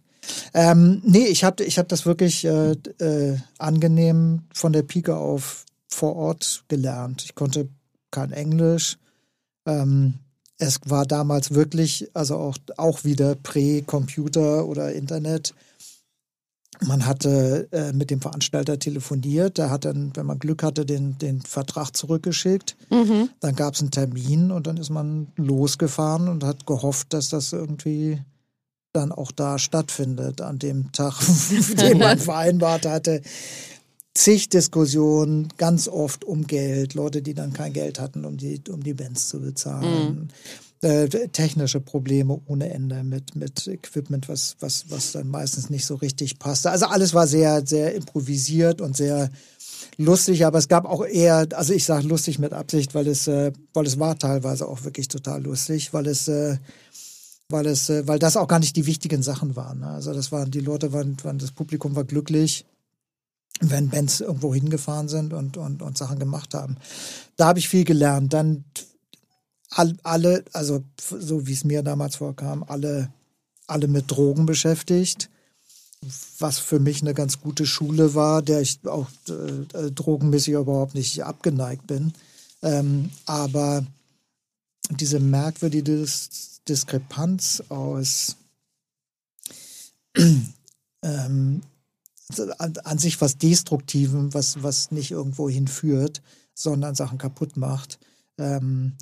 Ähm, nee, ich habe ich hab das wirklich äh, äh, angenehm von der Pike auf vor Ort gelernt. Ich konnte kein Englisch. Ähm, es war damals wirklich, also auch, auch wieder Prä-Computer oder Internet. Man hatte äh, mit dem Veranstalter telefoniert, der hat dann, wenn man Glück hatte, den, den Vertrag zurückgeschickt. Dann gab es einen Termin und dann ist man losgefahren und hat gehofft, dass das irgendwie dann auch da stattfindet, an dem Tag, den man vereinbart hatte. Zig Diskussionen, ganz oft um Geld, Leute, die dann kein Geld hatten, um die, um die Bands zu bezahlen. Äh, technische Probleme ohne Ende mit, mit Equipment, was, was, was dann meistens nicht so richtig passte. Also alles war sehr, sehr improvisiert und sehr lustig, aber es gab auch eher, also ich sage lustig mit Absicht, weil es, äh, weil es war teilweise auch wirklich total lustig, weil es, äh, weil es, äh, weil das auch gar nicht die wichtigen Sachen waren. Ne? Also das waren, die Leute waren, waren, das Publikum war glücklich, wenn Bands irgendwo hingefahren sind und, und, und Sachen gemacht haben. Da habe ich viel gelernt. Dann all, alle, also so wie es mir damals vorkam, alle, alle mit Drogen beschäftigt was für mich eine ganz gute Schule war, der ich auch äh, äh, drogenmäßig überhaupt nicht abgeneigt bin. Ähm, aber diese merkwürdige Dis Diskrepanz aus ähm, an, an sich was Destruktivem, was, was nicht irgendwo hinführt, sondern Sachen kaputt macht, ähm,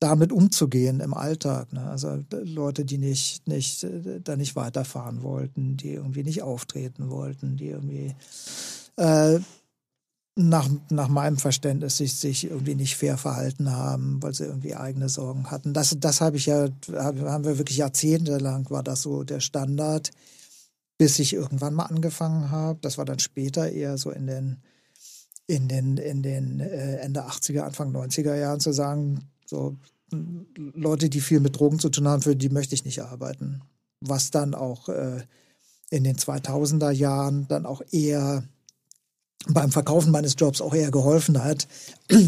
damit umzugehen im Alltag. Ne? Also Leute, die nicht, nicht, äh, da nicht weiterfahren wollten, die irgendwie nicht auftreten wollten, die irgendwie äh, nach, nach meinem Verständnis sich, sich irgendwie nicht fair verhalten haben, weil sie irgendwie eigene Sorgen hatten. Das, das habe ich ja, hab, haben wir wirklich jahrzehntelang, war das so der Standard, bis ich irgendwann mal angefangen habe. Das war dann später eher so in den, in den, in den äh, Ende 80er, Anfang 90er Jahren zu sagen, so Leute, die viel mit Drogen zu tun haben, für die möchte ich nicht arbeiten. Was dann auch äh, in den 2000er Jahren dann auch eher beim Verkaufen meines Jobs auch eher geholfen hat,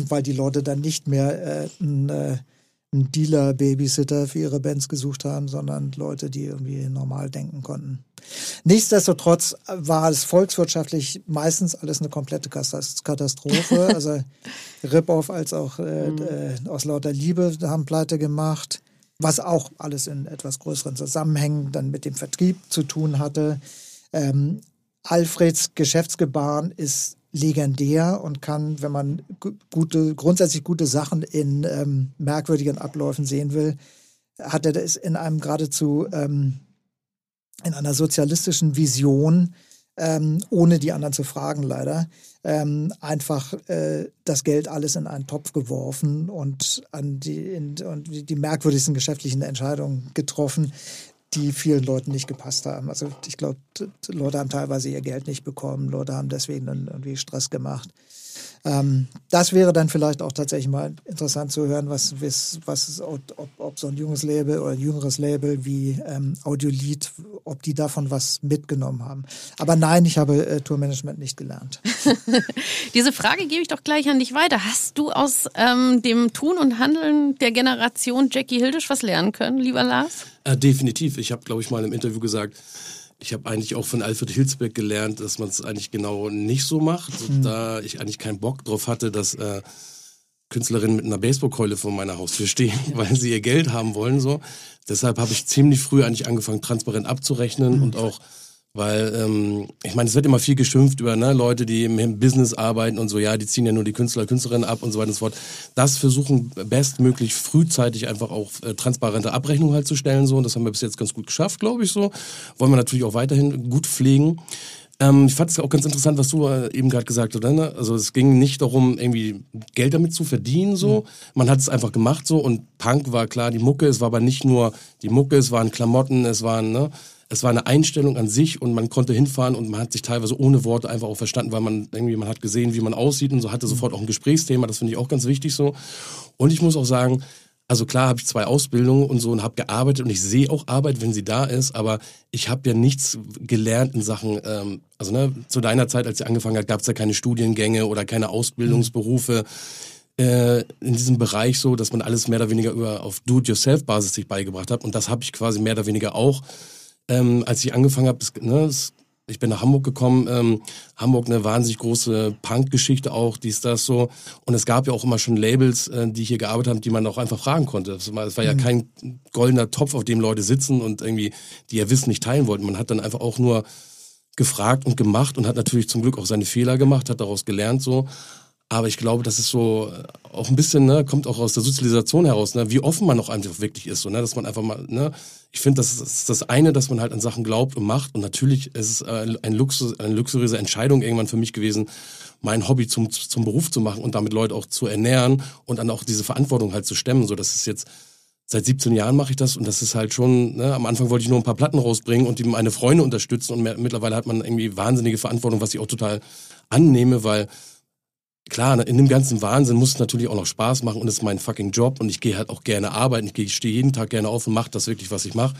weil die Leute dann nicht mehr äh, einen, äh, Dealer-Babysitter für ihre Bands gesucht haben, sondern Leute, die irgendwie normal denken konnten. Nichtsdestotrotz war es volkswirtschaftlich meistens alles eine komplette Katastrophe. Also Rip-Off als auch äh, äh, aus lauter Liebe haben pleite gemacht, was auch alles in etwas größeren Zusammenhängen dann mit dem Vertrieb zu tun hatte. Ähm, Alfreds Geschäftsgebaren ist legendär und kann, wenn man gu- gute, grundsätzlich gute Sachen in ähm, merkwürdigen Abläufen sehen will, hat er das in einem geradezu ähm, in einer sozialistischen Vision, ähm, ohne die anderen zu fragen leider, ähm, einfach äh, das Geld alles in einen Topf geworfen und an die, in, und die merkwürdigsten geschäftlichen Entscheidungen getroffen, die vielen Leuten nicht gepasst haben. Also ich glaube, Leute haben teilweise ihr Geld nicht bekommen, Leute haben deswegen dann irgendwie Stress gemacht. Ähm, das wäre dann vielleicht auch tatsächlich mal interessant zu hören, was, was, was ob, ob so ein junges Label oder ein jüngeres Label wie ähm, Audiolied, ob die davon was mitgenommen haben. Aber nein, ich habe äh, Tourmanagement nicht gelernt. Diese Frage gebe ich doch gleich an dich weiter. Hast du aus ähm, dem Tun und Handeln der Generation Jackie Hildisch was lernen können, lieber Lars? Äh, definitiv. Ich habe, glaube ich, mal im Interview gesagt, ich habe eigentlich auch von Alfred Hilsbeck gelernt, dass man es eigentlich genau nicht so macht. Da ich eigentlich keinen Bock drauf hatte, dass äh, Künstlerinnen mit einer Baseballkeule vor meiner Haustür stehen, weil sie ihr Geld haben wollen. so. Deshalb habe ich ziemlich früh eigentlich angefangen, transparent abzurechnen und auch weil, ähm, ich meine, es wird immer viel geschimpft über ne, Leute, die im, im Business arbeiten und so, ja, die ziehen ja nur die Künstler, Künstlerinnen ab und so weiter und so fort. Das versuchen bestmöglich frühzeitig einfach auch äh, transparente Abrechnungen halt zu stellen. so Und das haben wir bis jetzt ganz gut geschafft, glaube ich so. Wollen wir natürlich auch weiterhin gut pflegen. Ähm, ich fand es auch ganz interessant, was du äh, eben gerade gesagt hast. Ne? Also es ging nicht darum, irgendwie Geld damit zu verdienen. so. Man hat es einfach gemacht so und Punk war klar die Mucke. Es war aber nicht nur die Mucke, es waren Klamotten, es waren ne, es war eine Einstellung an sich und man konnte hinfahren und man hat sich teilweise ohne Worte einfach auch verstanden, weil man irgendwie man hat gesehen, wie man aussieht und so hatte sofort auch ein Gesprächsthema. Das finde ich auch ganz wichtig so. Und ich muss auch sagen, also klar habe ich zwei Ausbildungen und so und habe gearbeitet und ich sehe auch Arbeit, wenn sie da ist, aber ich habe ja nichts gelernt in Sachen, ähm, also ne, zu deiner Zeit, als sie angefangen hat, gab es ja keine Studiengänge oder keine Ausbildungsberufe äh, in diesem Bereich so, dass man alles mehr oder weniger über auf Do-it-yourself-Basis sich beigebracht hat und das habe ich quasi mehr oder weniger auch, ähm, als ich angefangen habe, ne, ich bin nach Hamburg gekommen, ähm, Hamburg eine wahnsinnig große Punk-Geschichte auch, dies, das so. Und es gab ja auch immer schon Labels, äh, die hier gearbeitet haben, die man auch einfach fragen konnte. Es war, ja kein goldener Topf, auf dem Leute sitzen und irgendwie, die ihr Wissen nicht teilen wollten. Man hat dann einfach auch nur gefragt und gemacht und hat natürlich zum Glück auch seine Fehler gemacht, hat daraus gelernt so. Aber ich glaube, das ist so äh, auch ein bisschen, ne, kommt auch aus der Sozialisation heraus, ne, wie offen man auch einfach wirklich ist, so, ne, dass man einfach mal, ne, ich finde, das ist das eine, dass man halt an Sachen glaubt und macht. Und natürlich ist es ein Luxus, eine luxuriöse Entscheidung irgendwann für mich gewesen, mein Hobby zum, zum Beruf zu machen und damit Leute auch zu ernähren und dann auch diese Verantwortung halt zu stemmen, so, das ist jetzt, Seit 17 Jahren mache ich das und das ist halt schon, ne, am Anfang wollte ich nur ein paar Platten rausbringen und die meine Freunde unterstützen und mehr, mittlerweile hat man irgendwie wahnsinnige Verantwortung, was ich auch total annehme, weil klar, ne, in dem ganzen Wahnsinn muss es natürlich auch noch Spaß machen und es ist mein fucking Job und ich gehe halt auch gerne arbeiten. Ich, gehe- ich stehe jeden Tag gerne auf und mache das wirklich, was ich mache.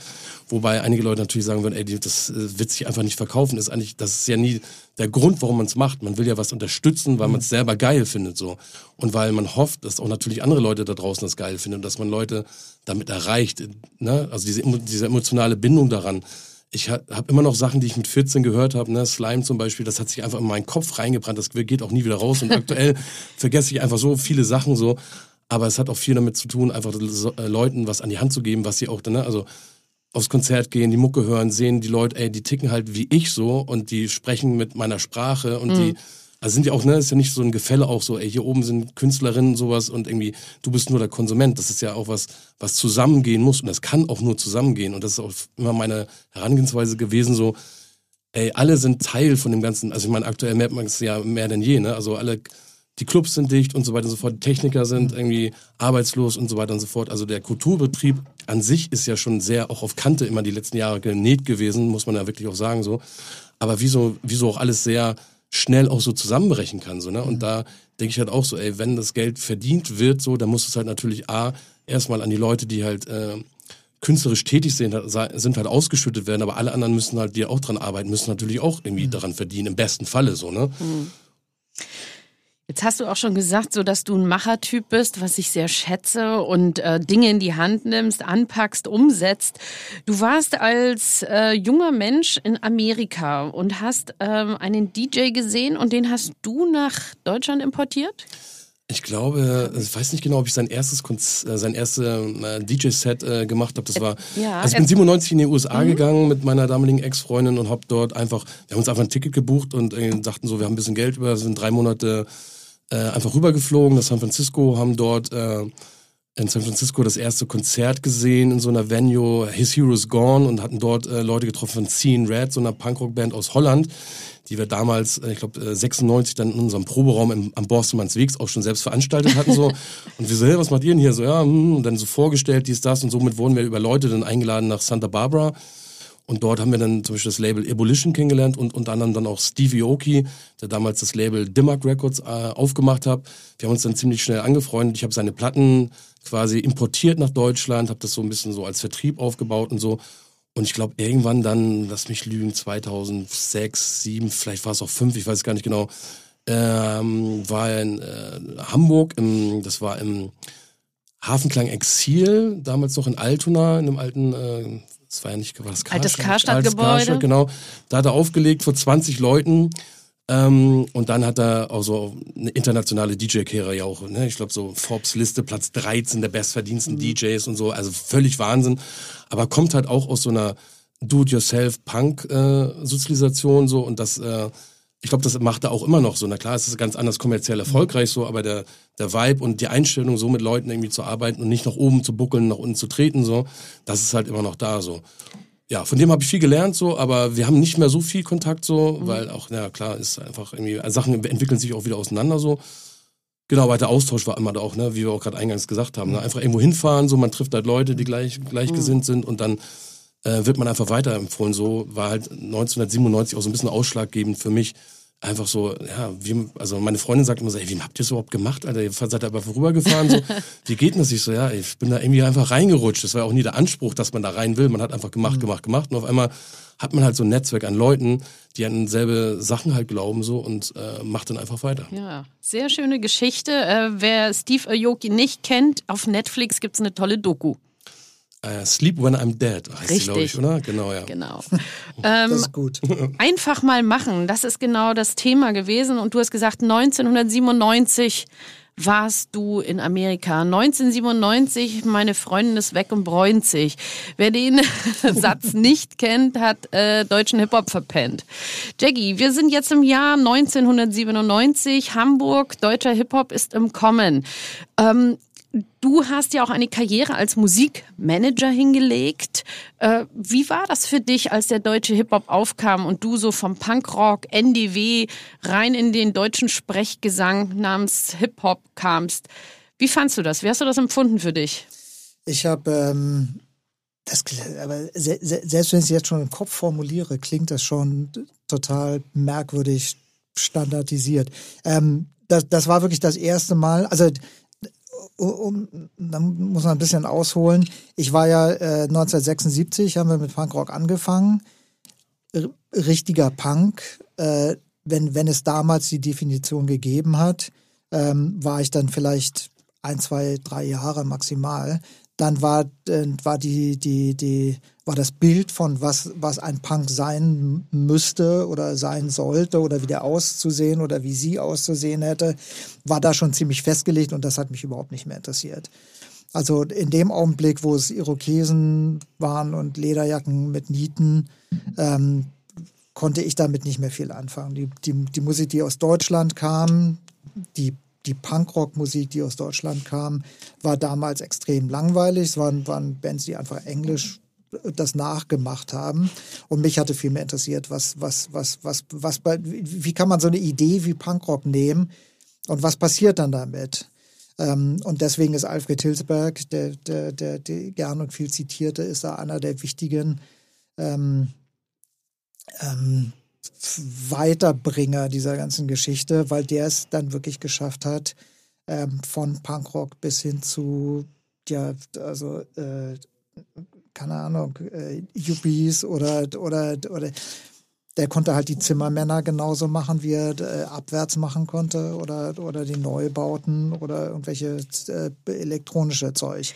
Wobei einige Leute natürlich sagen würden, ey, das äh, wird sich einfach nicht verkaufen. Ist eigentlich, das ist ja nie der Grund, warum man es macht. Man will ja was unterstützen, weil man es selber geil findet so und weil man hofft, dass auch natürlich andere Leute da draußen das geil finden und dass man Leute damit erreicht. Ne? Also diese, diese emotionale Bindung daran ich ha, habe immer noch Sachen, die ich mit 14 gehört habe, ne, Slime zum Beispiel, das hat sich einfach in meinen Kopf reingebrannt, das geht auch nie wieder raus. Und aktuell vergesse ich einfach so viele Sachen so, aber es hat auch viel damit zu tun, einfach äh, Leuten was an die Hand zu geben, was sie auch, dann, ne, also aufs Konzert gehen, die Mucke hören, sehen die Leute, ey, die ticken halt wie ich so und die sprechen mit meiner Sprache und die also sind ja auch, ne, ist ja nicht so ein Gefälle auch so, ey, hier oben sind Künstlerinnen sowas und irgendwie, du bist nur der Konsument. Das ist ja auch was, was zusammengehen muss und das kann auch nur zusammengehen. Und das ist auch immer meine Herangehensweise gewesen, so, ey, alle sind Teil von dem Ganzen. Also ich meine, aktuell merkt man es ja mehr denn je, ne? Also alle, die Clubs sind dicht und so weiter und so fort, die Techniker sind irgendwie arbeitslos und so weiter und so fort. Also der Kulturbetrieb an sich ist ja schon sehr auch auf Kante immer die letzten Jahre genäht gewesen, muss man ja wirklich auch sagen so. Aber wieso, wieso auch alles sehr schnell auch so zusammenbrechen kann, so, ne? Und da denke ich halt auch so, ey, wenn das Geld verdient wird, so, dann muss es halt natürlich A, erstmal an die Leute, die halt äh, künstlerisch tätig sind, sind halt ausgeschüttet werden, aber alle anderen müssen halt, die auch dran arbeiten, müssen natürlich auch irgendwie daran verdienen, im besten Falle so, ne? Jetzt hast du auch schon gesagt, so dass du ein Machertyp bist, was ich sehr schätze und äh, Dinge in die Hand nimmst, anpackst, umsetzt. Du warst als äh, junger Mensch in Amerika und hast ähm, einen DJ gesehen und den hast du nach Deutschland importiert? Ich glaube, ich weiß nicht genau, ob ich sein erstes Konz äh, sein erstes äh, DJ-Set äh, gemacht habe. Das war, Ja, also ich bin er- 97 in die USA gegangen mit meiner damaligen Ex-Freundin und hab dort einfach, wir haben uns einfach ein Ticket gebucht und äh, sagten so, wir haben ein bisschen Geld über, sind drei Monate äh, einfach rübergeflogen nach San Francisco, haben dort äh, in San Francisco das erste Konzert gesehen in so einer Venue, His Heroes Gone und hatten dort äh, Leute getroffen von Seeing Red, so einer Punkrock-Band aus Holland, die wir damals, äh, ich glaube äh, 96 dann in unserem Proberaum im, am Borstemanns Wegs auch schon selbst veranstaltet hatten so. Und wir so, hey, was macht ihr denn hier? So ja hm, und dann so vorgestellt dies das und somit wurden wir über Leute dann eingeladen nach Santa Barbara und dort haben wir dann zum Beispiel das Label Ebullition kennengelernt und unter anderem dann auch Stevie Oki, der damals das Label Dimmack Records äh, aufgemacht hat. Wir haben uns dann ziemlich schnell angefreundet. Ich habe seine Platten quasi importiert nach Deutschland, habe das so ein bisschen so als Vertrieb aufgebaut und so. Und ich glaube, irgendwann dann, lass mich lügen, 2006, 2007, vielleicht war es auch 5, ich weiß gar nicht genau, ähm, war er in äh, Hamburg, im, das war im Hafenklang Exil, damals noch in Altona, in einem alten, äh, das war ja nicht, war das Altes Karstadt? Karstadt-Gebäude. Altes Karstadt, genau. Da hat er aufgelegt vor 20 Leuten. Ähm, und dann hat er auch so eine internationale DJ-Karriere ja auch, ne? Ich glaube so Forbes-Liste, Platz 13 der bestverdiensten DJs und so, also völlig Wahnsinn. Aber kommt halt auch aus so einer Do-it-yourself-Punk-Sozialisation so und das, äh, ich glaube, das macht er auch immer noch so. Na klar, es ist ganz anders kommerziell erfolgreich so, aber der, der Vibe und die Einstellung, so mit Leuten irgendwie zu arbeiten und nicht nach oben zu buckeln, nach unten zu treten, so, das ist halt immer noch da so. Ja, von dem habe ich viel gelernt so, aber wir haben nicht mehr so viel Kontakt so, weil auch, ja klar, ist einfach irgendwie, Sachen entwickeln sich auch wieder auseinander so. Genau, aber der Austausch war immer da auch, ne, wie wir auch gerade eingangs gesagt haben. Ne? Einfach irgendwo hinfahren, so man trifft halt Leute, die gleich, gleichgesinnt sind und dann äh, wird man einfach weiterempfohlen. So war halt 1997 auch so ein bisschen ausschlaggebend für mich. Einfach so, ja, wie, also meine Freundin sagt immer so, ey, wie habt ihr das überhaupt gemacht, Alter? Ihr seid aber vorübergefahren, so, wie geht denn das? Ich so, ja, ich bin da irgendwie einfach reingerutscht. Das war ja auch nie der Anspruch, dass man da rein will. Man hat einfach gemacht, gemacht, gemacht. Und auf einmal hat man halt so ein Netzwerk an Leuten, die an selbe Sachen halt glauben, so, und äh, macht dann einfach weiter. Ja, sehr schöne Geschichte. Äh, wer Steve Aoki nicht kennt, auf Netflix gibt's eine tolle Doku. Äh, Sleep When I'm Dead heißt die, glaube ich, Richtig. oder? Genau, ja. Genau. Das ähm, ist gut. einfach mal machen, das ist genau das Thema gewesen. Und du hast gesagt, 1997 warst du in Amerika. 1997, meine Freundin ist weg und bräunt sich. Wer den Satz nicht kennt, hat äh, deutschen Hip-Hop verpennt. Jackie, wir sind jetzt im Jahr 1997. Hamburg, deutscher Hip-Hop ist im Kommen. Ähm, Du hast ja auch eine Karriere als Musikmanager hingelegt. Äh, wie war das für dich, als der deutsche Hip-Hop aufkam und du so vom Punkrock, NDW rein in den deutschen Sprechgesang namens Hip-Hop kamst? Wie fandst du das? Wie hast du das empfunden für dich? Ich habe, ähm, das, aber se, se, selbst wenn ich es jetzt schon im Kopf formuliere, klingt das schon total merkwürdig standardisiert. Ähm, das, das war wirklich das erste Mal, also um, dann muss man ein bisschen ausholen. Ich war ja äh, 1976, haben wir mit Punkrock angefangen. R richtiger Punk. Äh, wenn, wenn es damals die Definition gegeben hat, ähm, war ich dann vielleicht ein, zwei, drei Jahre maximal. Dann war, äh, war die, die, die, war das Bild von was, was ein Punk sein müsste oder sein sollte oder wie der auszusehen oder wie sie auszusehen hätte, war da schon ziemlich festgelegt und das hat mich überhaupt nicht mehr interessiert. Also in dem Augenblick, wo es Irokesen waren und Lederjacken mit Nieten, ähm, konnte ich damit nicht mehr viel anfangen. Die, die, die Musik, die aus Deutschland kam, die die Punkrock-Musik, die aus Deutschland kam, war damals extrem langweilig. Es waren, waren Bands, die einfach Englisch das nachgemacht haben. Und mich hatte viel mehr interessiert, was, was, was, was, was, bei, wie kann man so eine Idee wie Punkrock nehmen und was passiert dann damit? Ähm, und deswegen ist Alfred Hilsberg, der, der, der, der gern und viel zitierte, ist da einer der wichtigen ähm, ähm, Weiterbringer dieser ganzen Geschichte, weil der es dann wirklich geschafft hat, ähm, von Punkrock bis hin zu, ja, also, äh, keine Ahnung, äh, Yuppies oder, oder, oder der konnte halt die Zimmermänner genauso machen, wie er äh, abwärts machen konnte oder, oder die Neubauten oder irgendwelche äh, elektronische Zeug.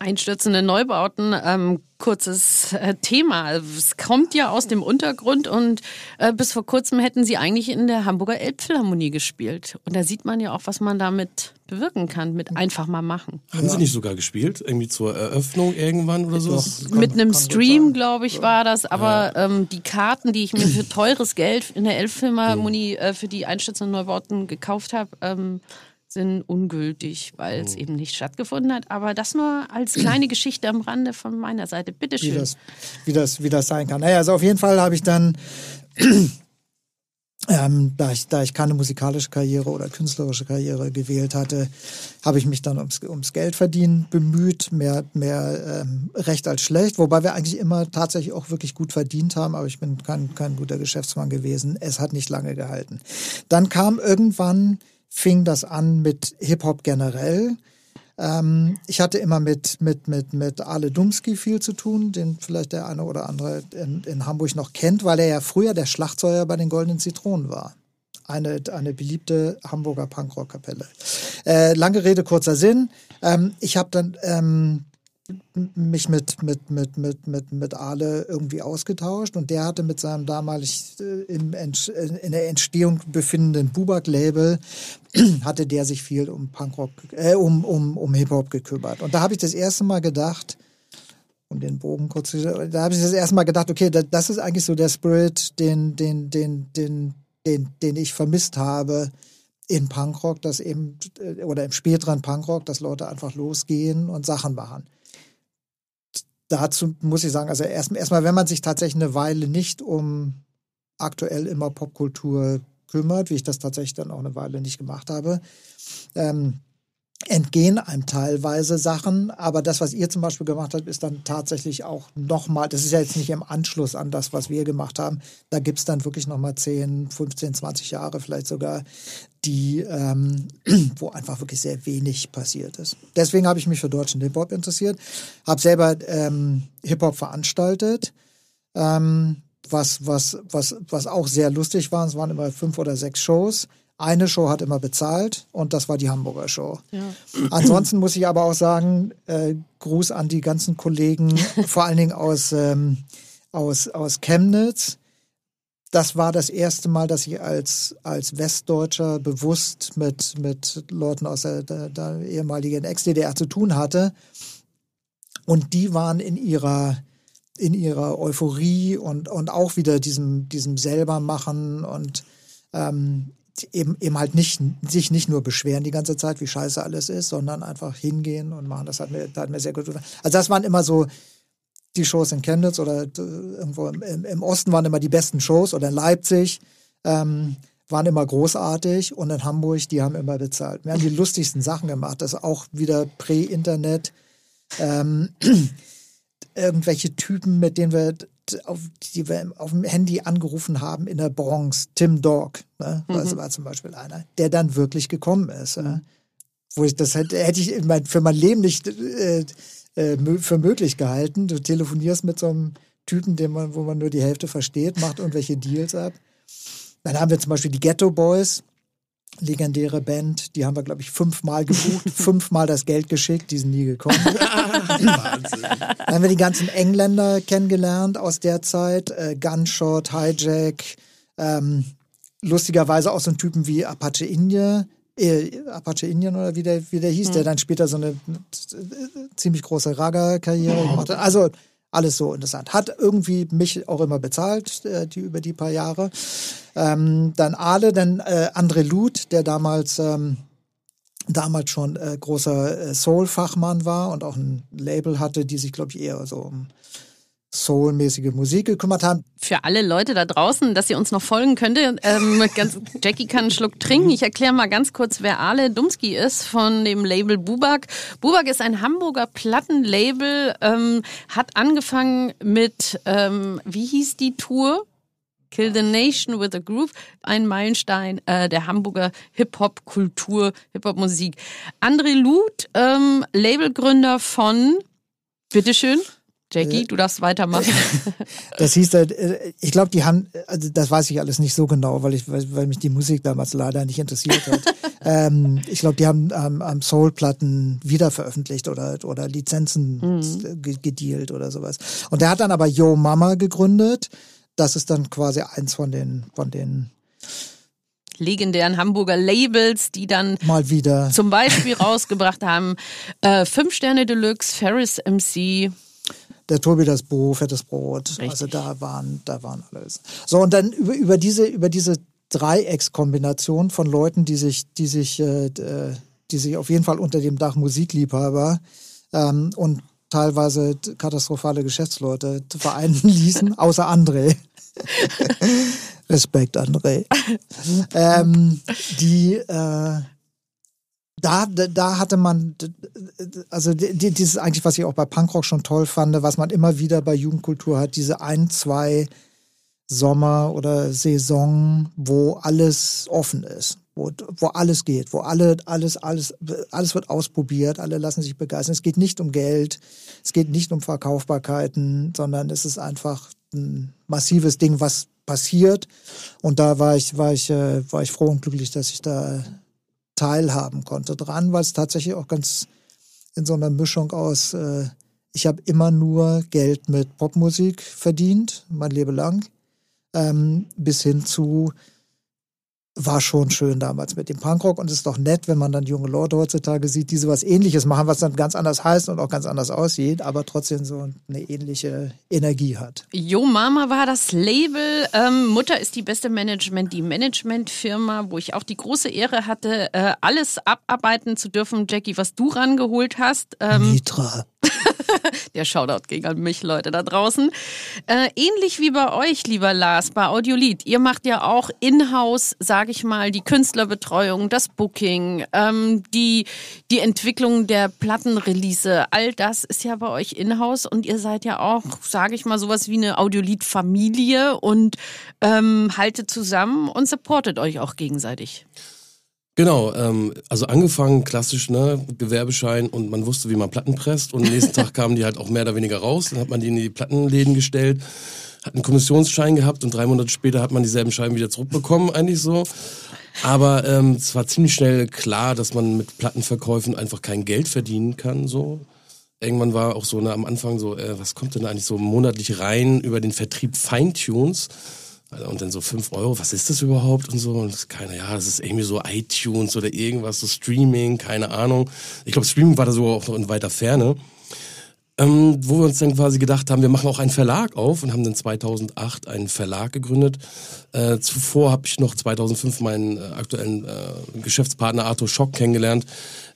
Einstürzende Neubauten, ähm, kurzes äh, Thema. Es kommt ja aus dem Untergrund und äh, bis vor kurzem hätten sie eigentlich in der Hamburger Elbphilharmonie gespielt. Und da sieht man ja auch, was man damit bewirken kann, mit einfach mal machen. Haben Sie nicht sogar gespielt? Irgendwie zur Eröffnung irgendwann oder so? Doch. Kann- mit einem Stream, glaube ich, war das. Aber ähm, die Karten, die ich mir für teures Geld in der Elbphilharmonie äh, für die Einstürzenden Neubauten gekauft habe, ähm, sind ungültig, weil es eben nicht stattgefunden hat. Aber das nur als kleine Geschichte am Rande von meiner Seite. wie Bitteschön. das, wie das, wie das sein kann. Naja, also auf jeden Fall habe ich dann, ähm, da, ich, da ich keine musikalische Karriere oder künstlerische Karriere gewählt hatte, habe ich mich dann ums, ums Geld verdienen bemüht, mehr, mehr ähm, recht als schlecht, wobei wir eigentlich immer tatsächlich auch wirklich gut verdient haben, aber ich bin kein, kein guter Geschäftsmann gewesen. Es hat nicht lange gehalten. Dann kam irgendwann, fing das an mit Hip-Hop generell. Ähm, ich hatte immer mit, mit, mit, mit Ale Dumski viel zu tun, den vielleicht der eine oder andere in, in Hamburg noch kennt, weil er ja früher der Schlagzeuger bei den Goldenen Zitronen war. Eine, eine beliebte Hamburger Punkrock-Kapelle. Äh, lange Rede, kurzer Sinn. Ähm, ich habe dann ähm, mich mit, mit, mit, mit, mit, mit Ale irgendwie ausgetauscht und der hatte mit seinem damalig äh, im, Ent- in der Entstehung befindenden Bubak-Label hatte der sich viel um Punkrock, äh, um, um, um Hip-Hop gekümmert. Und da habe ich das erste Mal gedacht, um den Bogen kurz zu, da habe ich das erste Mal gedacht, okay, da, das ist eigentlich so der Spirit, den, den, den, den, den, den ich vermisst habe in Punkrock, dass eben, äh, oder im späteren Punkrock, dass Leute einfach losgehen und Sachen machen dazu muss ich sagen, also erst- erstmal, wenn man sich tatsächlich eine Weile nicht um aktuell immer Popkultur kümmert, wie ich das tatsächlich dann auch eine Weile nicht gemacht habe, ähm, entgehen einem teilweise Sachen, aber das, was ihr zum Beispiel gemacht habt, ist dann tatsächlich auch nochmal, das ist ja jetzt nicht im Anschluss an das, was wir gemacht haben, da gibt's dann wirklich nochmal 10, 15, 20 Jahre vielleicht sogar, die, ähm, wo einfach wirklich sehr wenig passiert ist. Deswegen habe ich mich für deutschen Hip-Hop interessiert, habe selber ähm, Hip-Hop veranstaltet, ähm, was, was, was, was auch sehr lustig war. Es waren immer fünf oder sechs Shows. Eine Show hat immer bezahlt und das war die Hamburger Show. Ansonsten muss ich aber auch sagen, äh, Gruß an die ganzen Kollegen, vor allen Dingen aus, ähm, aus, aus Chemnitz. Das war das erste Mal, dass ich als, als Westdeutscher bewusst mit, mit Leuten aus der, der, der ehemaligen Ex-DDR zu tun hatte. Und die waren in ihrer, in ihrer Euphorie und, und auch wieder diesem, diesem selbermachen und ähm, eben, eben halt nicht, sich nicht nur beschweren die ganze Zeit, wie scheiße alles ist, sondern einfach hingehen und machen. Das hat mir, das hat mir sehr gut gefallen. Also das waren immer so die Shows in Chemnitz oder irgendwo im, im, im Osten waren immer die besten Shows oder in Leipzig. Ähm, waren immer großartig und in Hamburg, die haben immer bezahlt. Wir haben die lustigsten Sachen gemacht. Das ist auch wieder Prä-Internet. Ähm, irgendwelche Typen, mit denen wir auf, die wir auf dem Handy angerufen haben in der Bronx, Tim Dog, ne? das war zum Beispiel einer, der dann wirklich gekommen ist. Ja? Wo ich das hätte, hätte ich in mein, für mein Leben nicht äh, äh, für möglich gehalten. Du telefonierst mit so einem Typen, den man, wo man nur die Hälfte versteht, macht irgendwelche Deals ab. Dann haben wir zum Beispiel die Ghetto Boys, legendäre Band, die haben wir, glaube ich, fünfmal gebucht, fünfmal das Geld geschickt, die sind nie gekommen. Wahnsinn. Dann haben wir die ganzen Engländer kennengelernt aus der Zeit. Äh, Gunshot, Hijack, ähm, lustigerweise auch so einen Typen wie Apache India, äh, Apache Indian oder wie der, wie der hieß, der dann später so eine äh, ziemlich große Raga-Karriere gemacht hat. Also alles so interessant. Hat irgendwie mich auch immer bezahlt, äh, die über die paar Jahre. Ähm, dann Ale, dann äh, André Luth, der damals ähm, damals schon äh, großer äh, Soul-Fachmann war und auch ein Label hatte, die sich, glaube ich, eher so um Soul-mäßige Musik gekümmert haben. Für alle Leute da draußen, dass ihr uns noch folgen könnte, ähm, ganz, Jackie kann einen Schluck trinken. Ich erkläre mal ganz kurz, wer Ale Dumski ist von dem Label Bubak. Bubak ist ein Hamburger Plattenlabel, ähm, hat angefangen mit, ähm, wie hieß die Tour? Kill the Nation with a Groove, ein Meilenstein äh, der Hamburger Hip-Hop-Kultur, Hip-Hop-Musik. André Luth, ähm, Labelgründer von, bitteschön, Jackie, du darfst weitermachen. Das hieß, äh, ich glaube, die haben, also das weiß ich alles nicht so genau, weil ich, weil, mich die Musik damals leider nicht interessiert hat. ähm, ich glaube, die haben ähm, am Soul-Platten wiederveröffentlicht oder oder Lizenzen ge gedealt oder sowas. Und der hat dann aber Yo Mama gegründet. Das ist dann quasi eins von den von den Legendären Hamburger Labels, die dann mal wieder zum Beispiel rausgebracht haben äh, Fünf Sterne Deluxe, Ferris MC, der Tobi das Bo, fettes Brot. Richtig. Also da waren, da waren alles. So und dann über, über diese über diese Dreieckskombination von Leuten, die sich, die sich, äh, äh, die sich auf jeden Fall unter dem Dach Musikliebhaber ähm, und teilweise katastrophale Geschäftsleute vereinen ließen, außer André. Respekt, André. ähm, die äh, da, da, hatte man, also die- dieses eigentlich, was ich auch bei Punkrock schon toll fand, was man immer wieder bei Jugendkultur hat, diese ein, zwei Sommer oder Saison, wo alles offen ist, wo, wo alles geht, wo alle, alles, alles, alles wird ausprobiert, alle lassen sich begeistern. Es geht nicht um Geld, es geht nicht um Verkaufbarkeiten, sondern es ist einfach ein massives Ding, was passiert. Und da war ich, war ich, äh, war ich froh und glücklich, dass ich da teilhaben konnte dran, weil es tatsächlich auch ganz in so einer Mischung aus, äh, ich habe immer nur Geld mit Popmusik verdient, mein Leben lang, ähm, bis hin zu, war schon schön damals mit dem Punkrock und es ist doch nett, wenn man dann junge Leute heutzutage sieht, die sowas ähnliches machen, was dann ganz anders heißt und auch ganz anders aussieht, aber trotzdem so eine ähnliche Energie hat. Yo Mama war das Label. Ähm, Mutter ist die beste Management, die Managementfirma, wo ich auch die große Ehre hatte, äh, alles abarbeiten zu dürfen. Jackie, was du rangeholt hast. Ähm, Mitra. der Shoutout ging an mich, Leute da draußen. Äh, ähnlich wie bei euch, lieber Lars, bei Audiolied. Ihr macht ja auch in-house, sage ich mal, die Künstlerbetreuung, das Booking, ähm, die, die Entwicklung der Plattenrelease. All das ist ja bei euch in-house und ihr seid ja auch, sage ich mal, sowas wie eine Audiolied-Familie und ähm, haltet zusammen und supportet euch auch gegenseitig. Genau, ähm, also angefangen klassisch, ne, Gewerbeschein und man wusste, wie man Platten presst und am nächsten Tag kamen die halt auch mehr oder weniger raus, dann hat man die in die Plattenläden gestellt, hat einen Kommissionsschein gehabt und drei Monate später hat man dieselben Scheiben wieder zurückbekommen, eigentlich so. Aber ähm, es war ziemlich schnell klar, dass man mit Plattenverkäufen einfach kein Geld verdienen kann, so. Irgendwann war auch so ne, am Anfang so, äh, was kommt denn eigentlich so monatlich rein über den Vertrieb Feintunes? Und dann so fünf Euro, was ist das überhaupt und so? Und keiner, ja, das ist irgendwie so iTunes oder irgendwas, so Streaming, keine Ahnung. Ich glaube, Streaming war da so auch noch in weiter Ferne. Ähm, wo wir uns dann quasi gedacht haben, wir machen auch einen Verlag auf und haben dann 2008 einen Verlag gegründet. Äh, zuvor habe ich noch 2005 meinen äh, aktuellen äh, Geschäftspartner Arthur Schock kennengelernt,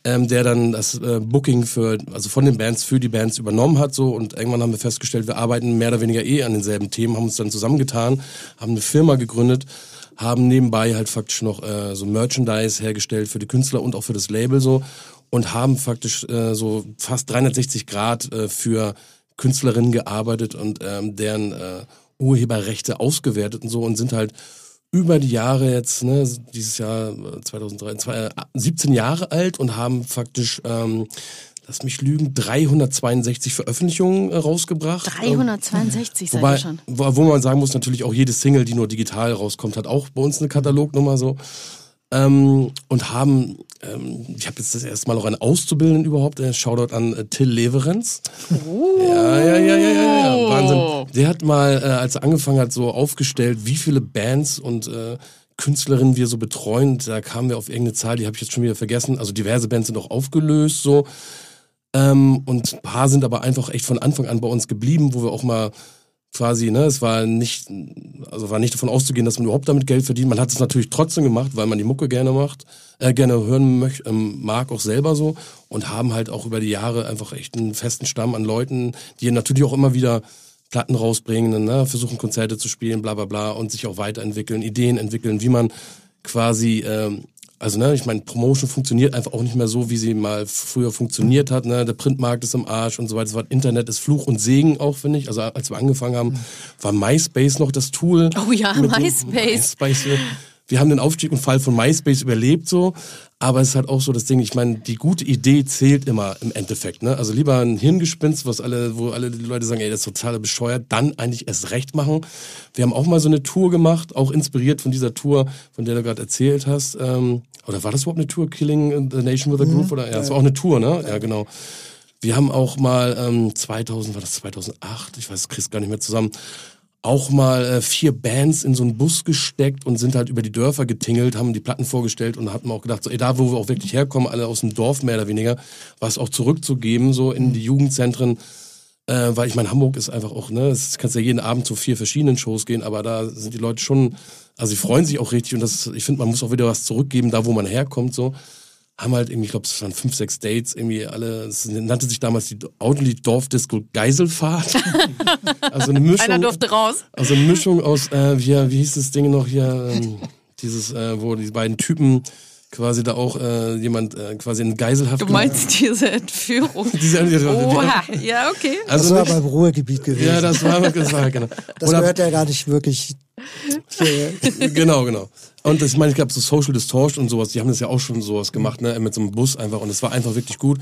ähm, der dann das äh, Booking für, also von den Bands für die Bands übernommen hat so und irgendwann haben wir festgestellt, wir arbeiten mehr oder weniger eh an denselben Themen, haben uns dann zusammengetan, haben eine Firma gegründet, haben nebenbei halt faktisch noch äh, so Merchandise hergestellt für die Künstler und auch für das Label so und haben faktisch äh, so fast 360 Grad äh, für Künstlerinnen gearbeitet und ähm, deren äh, Urheberrechte ausgewertet und so und sind halt über die Jahre jetzt, ne, dieses Jahr äh, 2003, zwei, äh, 17 Jahre alt und haben faktisch, ähm, lass mich lügen, 362 Veröffentlichungen äh, rausgebracht. 362 seid Wobei, schon. wo, wo man sagen muss, natürlich auch jede Single, die nur digital rauskommt, hat auch bei uns eine Katalognummer so. Ähm, und haben, ähm, ich habe jetzt das erste Mal auch einen Auszubildenden überhaupt, äh, Shoutout an äh, Till Leverenz. Ja, ja, ja, ja, ja, ja, Wahnsinn. Der hat mal, äh, als er angefangen hat, so aufgestellt, wie viele Bands und äh, Künstlerinnen wir so betreuen. Da kamen wir auf irgendeine Zahl, die habe ich jetzt schon wieder vergessen. Also diverse Bands sind auch aufgelöst so. Ähm, und ein paar sind aber einfach echt von Anfang an bei uns geblieben, wo wir auch mal quasi, ne, es war nicht, also war nicht davon auszugehen, dass man überhaupt damit Geld verdient. Man hat es natürlich trotzdem gemacht, weil man die Mucke gerne macht, äh, gerne hören möcht, ähm, mag, auch selber so und haben halt auch über die Jahre einfach echt einen festen Stamm an Leuten, die natürlich auch immer wieder Platten rausbringen, ne, versuchen Konzerte zu spielen, bla bla bla und sich auch weiterentwickeln, Ideen entwickeln, wie man quasi ähm, also ne, ich meine, Promotion funktioniert einfach auch nicht mehr so, wie sie mal früher funktioniert hat. Ne? Der Printmarkt ist im Arsch und so weiter. Das Internet ist Fluch und Segen auch, finde ich. Also als wir angefangen haben, war MySpace noch das Tool. Oh ja, MySpace. MySpace. wir haben den Aufstieg und Fall von MySpace überlebt so, aber es ist halt auch so das Ding, ich meine, die gute Idee zählt immer im Endeffekt, ne? Also lieber ein Hirngespinst, was alle, wo alle Leute sagen, ey, das ist total bescheuert, dann eigentlich erst recht machen. Wir haben auch mal so eine Tour gemacht, auch inspiriert von dieser Tour, von der du gerade erzählt hast. Ähm, oder war das überhaupt eine Tour, Killing the Nation with a Groove? Oder ja, es war auch eine Tour, ne? Ja, genau. Wir haben auch mal ähm, 2000, war das 2008? Ich weiß, es kriegst gar nicht mehr zusammen. Auch mal äh, vier Bands in so einen Bus gesteckt und sind halt über die Dörfer getingelt, haben die Platten vorgestellt und hatten auch gedacht, so, ey, da wo wir auch wirklich herkommen, alle aus dem Dorf mehr oder weniger, was auch zurückzugeben, so in die Jugendzentren. Äh, weil ich meine, Hamburg ist einfach auch, ne, das kannst ja jeden Abend zu vier verschiedenen Shows gehen, aber da sind die Leute schon, also sie freuen sich auch richtig und das, ich finde, man muss auch wieder was zurückgeben, da wo man herkommt, so haben halt irgendwie, ich glaube, es waren fünf, sechs Dates, irgendwie alle, es nannte sich damals die Audenlied Dorfdisco Geiselfahrt. also eine Mischung. Einer durfte raus. Also eine Mischung aus, äh, wie, wie hieß das Ding noch hier, ähm, dieses, äh, wo die beiden Typen quasi da auch äh, jemand äh, quasi in Geiselhaft Du meinst diese Entführung? Diese, Oha, ja, okay. Das also war nicht- beim Ruhrgebiet gewesen. ja, das war, das war genau. das Oder- gehört ja gar nicht wirklich. Genau, genau. Und das, ich meine, ich glaube, so Social Distortion und sowas, die haben das ja auch schon sowas gemacht, ne, mit so einem Bus einfach und es war einfach wirklich gut.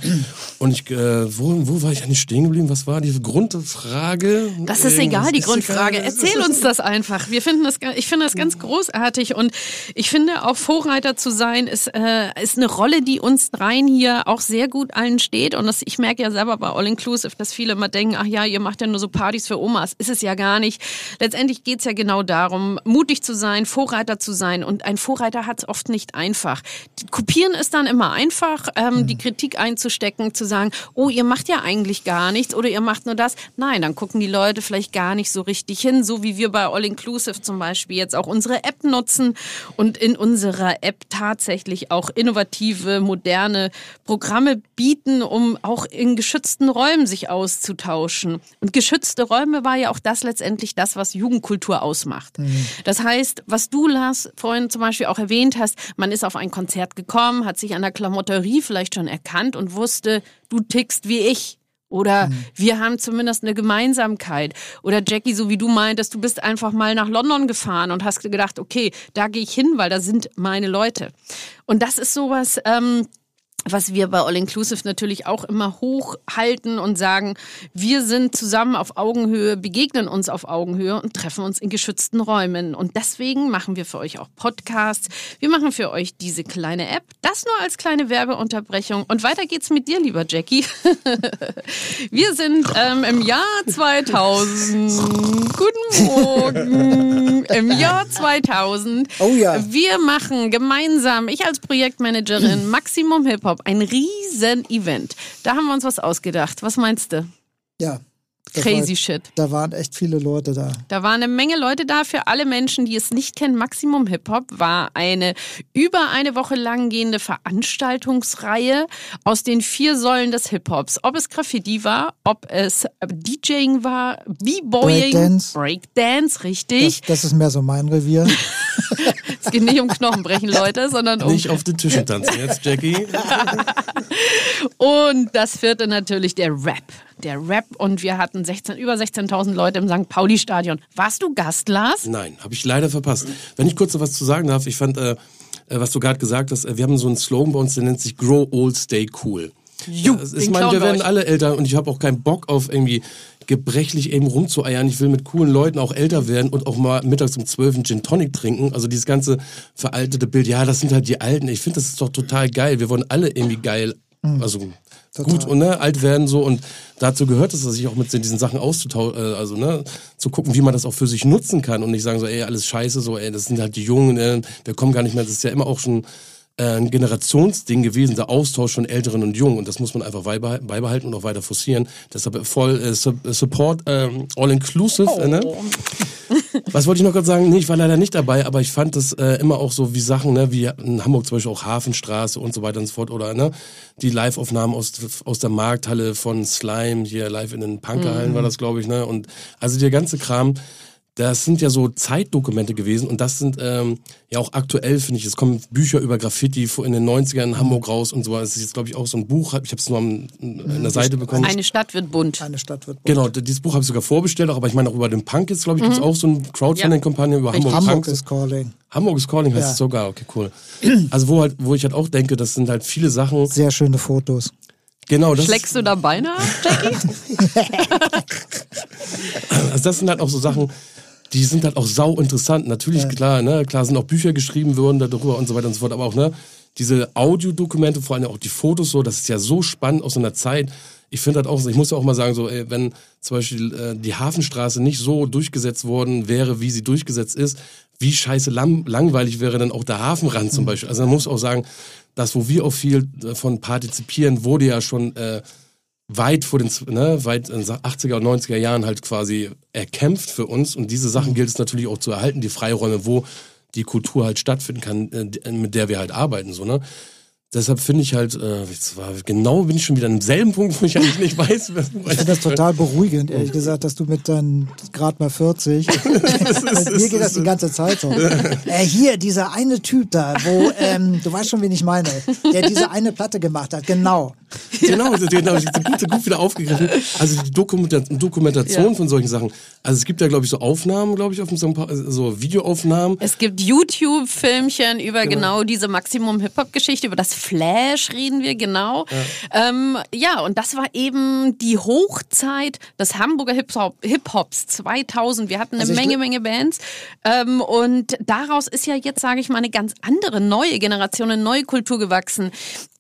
Und ich, äh, wo, wo war ich eigentlich stehen geblieben? Was war die Grundfrage? Das ist Ähm, egal, die ist Grundfrage. egal. Erzähl uns das einfach. Wir finden das, ich finde das ganz großartig und ich finde auch Vorreiter zu sein ist, äh, ist eine Rolle, die uns dreien hier auch sehr gut allen steht. Und das, ich merke ja selber bei All Inclusive, dass viele immer denken, ach ja, ihr macht ja nur so Partys für Omas. Ist es ja gar nicht. Letztendlich geht's ja genau darum, mutig zu sein, Vorreiter zu sein. Und ein Vorreiter hat's oft nicht einfach. Die Kopieren ist dann immer einfach, ähm, die Kritik einzustecken, zu sagen, oh, ihr macht ja eigentlich gar nichts oder ihr macht nur das. Nein, dann gucken die Leute vielleicht gar nicht so richtig hin, so wie wir bei All Inclusive zum Beispiel jetzt auch unsere App nutzen und in unserer App tatsächlich auch innovative, moderne Programme bieten, um auch in geschützten Räumen sich auszutauschen. Und geschützte Räume war ja auch das letztendlich das, was Jugendkultur ausmacht. Das heißt, was du, Lars, vorhin zum Beispiel auch erwähnt hast, man ist auf ein Konzert gekommen, hat sich an der Klamotterie vielleicht schon erkannt und wusste, du tickst wie ich. Oder wir haben zumindest eine Gemeinsamkeit. Oder Jackie, so wie du meintest, du bist einfach mal nach London gefahren und hast gedacht, okay, da gehe ich hin, weil da sind meine Leute. Und das ist sowas, ähm, was wir bei All Inclusive natürlich auch immer hochhalten und sagen, wir sind zusammen auf Augenhöhe, begegnen uns auf Augenhöhe und treffen uns in geschützten Räumen. Und deswegen machen wir für euch auch Podcasts. Wir machen für euch diese kleine App. Das nur als kleine Werbeunterbrechung. Und weiter geht's mit dir, lieber Jackie. Wir sind ähm, im Jahr 2000. Guten Morgen. Im Jahr 2000. Oh ja. Wir machen gemeinsam, ich als Projektmanagerin, Maximum Hip Hop, ein riesen Event. Da haben wir uns was ausgedacht. Was meinst du? Ja. das Crazy war, shit. Da waren echt viele Leute da. Da waren eine Menge Leute da. Für alle Menschen, die es nicht kennen, Maximum Hip Hop war eine über eine Woche lang gehende Veranstaltungsreihe aus den vier Säulen des Hip Hops. Ob es Graffiti war, ob es DJing war, B-Boying, Breakdance. Breakdance, Das, richtig. das ist mehr so mein Revier. Es geht nicht um Knochenbrechen, Leute, sondern um Nicht auf den Tischen tanzen jetzt, Jackie. Und das vierte natürlich der Rap. Der Rap und wir hatten 16, über 16.000 Leute im St. Pauli-Stadion. Warst du Gast, Lars? Nein, habe ich leider verpasst. Wenn ich kurz noch was zu sagen darf, ich fand, äh, äh, was du gerade gesagt hast, äh, wir haben so einen Slogan bei uns, der nennt sich Grow Old, Stay Cool. Ju, Ja, es den ist, mein, klauen wir werden alle älter und ich habe auch keinen Bock auf irgendwie gebrechlich eben rumzueiern. Ich will mit coolen Leuten auch älter werden und auch mal mittags um 12 einen Gin Tonic trinken. Also dieses ganze veraltete Bild, ja, das sind halt die Alten. Ich finde, das ist doch total geil. Wir wollen alle irgendwie geil, also gut und ne, alt werden so und dazu gehört es, sich auch mit diesen Sachen auszutauschen, äh, also ne, zu gucken, wie man das auch für sich nutzen kann und nicht sagen so, ey, alles scheiße, so, ey, das sind halt die Jungen, äh, wir kommen gar nicht mehr, das ist ja immer auch schon ein Generationsding gewesen, der Austausch von Älteren und Jungen und das muss man einfach beibehalten, und auch weiter forcieren. Deshalb voll äh, Su- Support ähm, All Inclusive. Äh, ne? Was wollte ich noch gerade sagen? Nee, ich war leider nicht dabei, aber ich fand das äh, immer auch so wie Sachen, ne, wie in Hamburg zum Beispiel auch Hafenstraße und so weiter und so fort oder ne, die Live-Aufnahmen aus, aus der Markthalle von Slime, hier live in den Punkerhallen war das, glaube ich, ne? Und also der ganze Kram, das sind ja so Zeitdokumente gewesen und das sind ähm, ja auch aktuell, finde ich. Es kommen Bücher über Graffiti vor- in den 90ern in Hamburg raus und so. Es ist jetzt, glaube ich, auch so ein Buch. Ich habe es nur an, an der Seite bekommen. Eine Stadt wird bunt. Eine Stadt wird Genau, d- dieses Buch habe ich sogar vorbestellt, auch, aber ich meine auch über den Punk jetzt, glaube ich, gibt's auch so eine Crowdfunding-Kampagne über Hamburg, Hamburg Punk. is calling. Hamburg is Calling heißt Ja. es sogar, okay, cool. Also wo halt, wo ich halt auch denke, das sind halt viele Sachen. Sehr schöne Fotos. Genau, das, Schlägst du da Beine ab, Jackie? also das sind halt auch so Sachen, die sind halt auch sau interessant. Natürlich, klar, ne, klar sind auch Bücher geschrieben worden darüber und so weiter und so fort, aber auch, ne, diese Audiodokumente, vor allem auch die Fotos so, das ist ja so spannend aus so einer Zeit. Ich finde halt auch, ich muss ja auch mal sagen, so, ey, wenn zum Beispiel äh, die Hafenstraße nicht so durchgesetzt worden wäre, wie sie durchgesetzt ist, wie scheiße lang, langweilig wäre dann auch der Hafenrand zum Beispiel. Also man muss auch sagen, das, wo wir auch viel davon partizipieren, wurde ja schon äh, weit vor den, ne, weit in den 80er und 90er Jahren halt quasi erkämpft für uns. Und diese Sachen gilt es natürlich auch zu erhalten, die Freiräume, wo die Kultur halt stattfinden kann, äh, mit der wir halt arbeiten, so, ne. Deshalb finde ich halt, äh, genau bin ich schon wieder an demselben Punkt, wo ich eigentlich nicht weiß. was- Ich finde das total beruhigend, ehrlich gesagt, dass du mit deinen gerade mal 40. mir geht das die ganze Zeit so. Äh, hier, dieser eine Typ da, wo, ähm, du weißt schon, wen ich meine, der diese eine Platte gemacht hat, genau. Genau, genau, das ist gut, gut wieder aufgegriffen. Also die Dokumenta- Dokumentation Ja. von solchen Sachen. Also es gibt ja, glaube ich, so Aufnahmen, glaube ich, auf so, ein paar, so Videoaufnahmen. Es gibt YouTube-Filmchen über genau. diese Maximum-Hip-Hop-Geschichte, über das Flash reden wir genau. Ja. Ähm, ja, und das war eben die Hochzeit des Hamburger Hip-Hop- Hip-Hops 2000. Wir hatten eine Also Menge, Menge Bands. Ähm, und daraus ist ja jetzt, sage ich mal, eine ganz andere, neue Generation, eine neue Kultur gewachsen.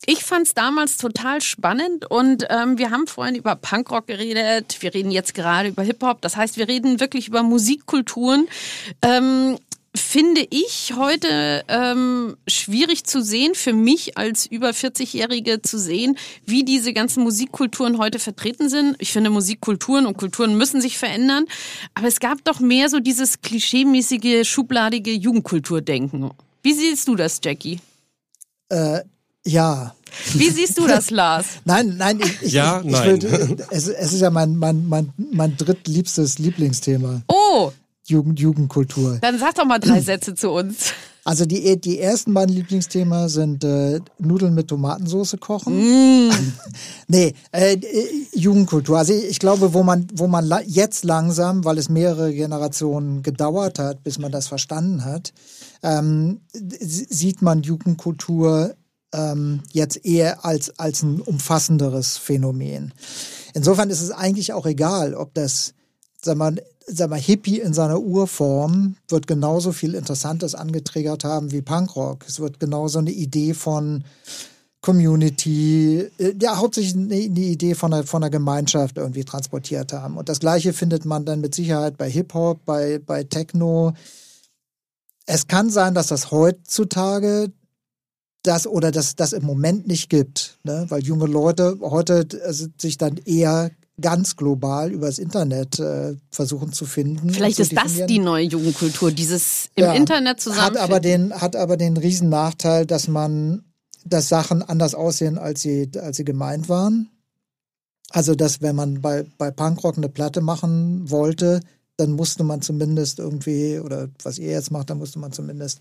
Ich fand es damals total spannend und ähm, wir haben vorhin über Punkrock geredet, wir reden jetzt gerade über Hip-Hop, das heißt, wir reden wirklich über Musikkulturen. Ähm, finde ich heute ähm, schwierig zu sehen, für mich als über 40-Jährige zu sehen, wie diese ganzen Musikkulturen heute vertreten sind. Ich finde, Musikkulturen und Kulturen müssen sich verändern, aber es gab doch mehr so dieses klischeemäßige, schubladige Jugendkulturdenken. Wie siehst du das, Jackie? Äh, ja. Wie siehst du das, Lars? Nein, nein, ich, ich, Ja, ich, nein. Ich will, es, es ist ja mein, mein, mein, mein drittliebstes Lieblingsthema, Oh, Jugend, Jugendkultur. dann sag doch mal drei Sätze zu uns. Also die, die ersten beiden Lieblingsthemen sind äh, Nudeln mit Tomatensauce kochen. nee, äh, Jugendkultur. Also ich, ich glaube, wo man, wo man la jetzt langsam, weil es mehrere Generationen gedauert hat, bis man das verstanden hat, ähm, sieht man Jugendkultur ähm, jetzt eher als, als ein umfassenderes Phänomen. Insofern ist es eigentlich auch egal, ob das, sag mal, sag mal, Hippie in seiner Urform wird genauso viel Interessantes angetriggert haben wie Punkrock. Es wird genauso eine Idee von Community, äh, ja, hauptsächlich eine, Idee von einer, von einer Gemeinschaft irgendwie transportiert haben. Und das Gleiche findet man dann mit Sicherheit bei Hip-Hop, bei, bei Techno. Es kann sein, dass das heutzutage das oder das, das im Moment nicht gibt, ne? weil junge Leute heute äh, sich dann eher ganz global übers Internet äh, versuchen zu finden. Vielleicht zu ist das die neue Jugendkultur, dieses im Ja. Internet zusammen. Hat aber den, hat aber den riesen Nachteil, dass man, dass Sachen anders aussehen, als sie, als sie gemeint waren. Also, dass wenn man bei, bei Punkrock eine Platte machen wollte, dann musste man zumindest irgendwie, oder was ihr jetzt macht, dann musste man zumindest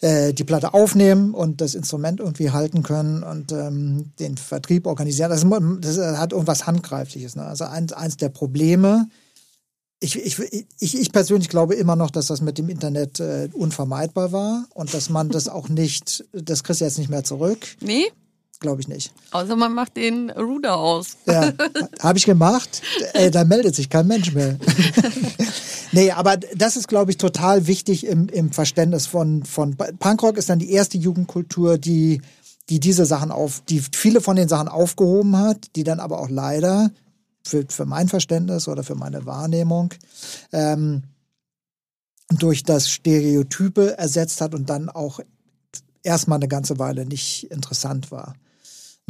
äh, die Platte aufnehmen und das Instrument irgendwie halten können und ähm, den Vertrieb organisieren. Das, das hat irgendwas Handgreifliches. Ne? Also eins, eins der Probleme, ich, ich, ich, ich persönlich glaube immer noch, dass das mit dem Internet äh, unvermeidbar war und dass man das auch nicht, das kriegst du jetzt nicht mehr zurück. nee, Glaube ich nicht. außer man macht den Ruder aus. Ja, habe ich gemacht. Ey, da meldet sich kein Mensch mehr. nee, aber das ist, glaube ich, total wichtig im, im Verständnis von, von Punkrock ist dann die erste Jugendkultur, die, die diese Sachen auf, die viele von den Sachen aufgehoben hat, die dann aber auch leider für, für mein Verständnis oder für meine Wahrnehmung ähm, durch das Stereotype ersetzt hat und dann auch erstmal eine ganze Weile nicht interessant war.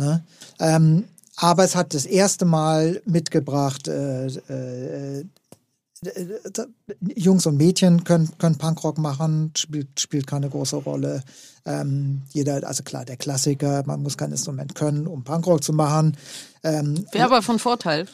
Ne? Ähm, aber es hat das erste Mal mitgebracht, äh, äh, äh, Jungs und Mädchen können, können Punkrock machen, spielt, spielt keine große Rolle. Ähm, jeder, also klar, der Klassiker, man muss kein Instrument können, um Punkrock zu machen. Ähm, Wäre aber von Vorteil.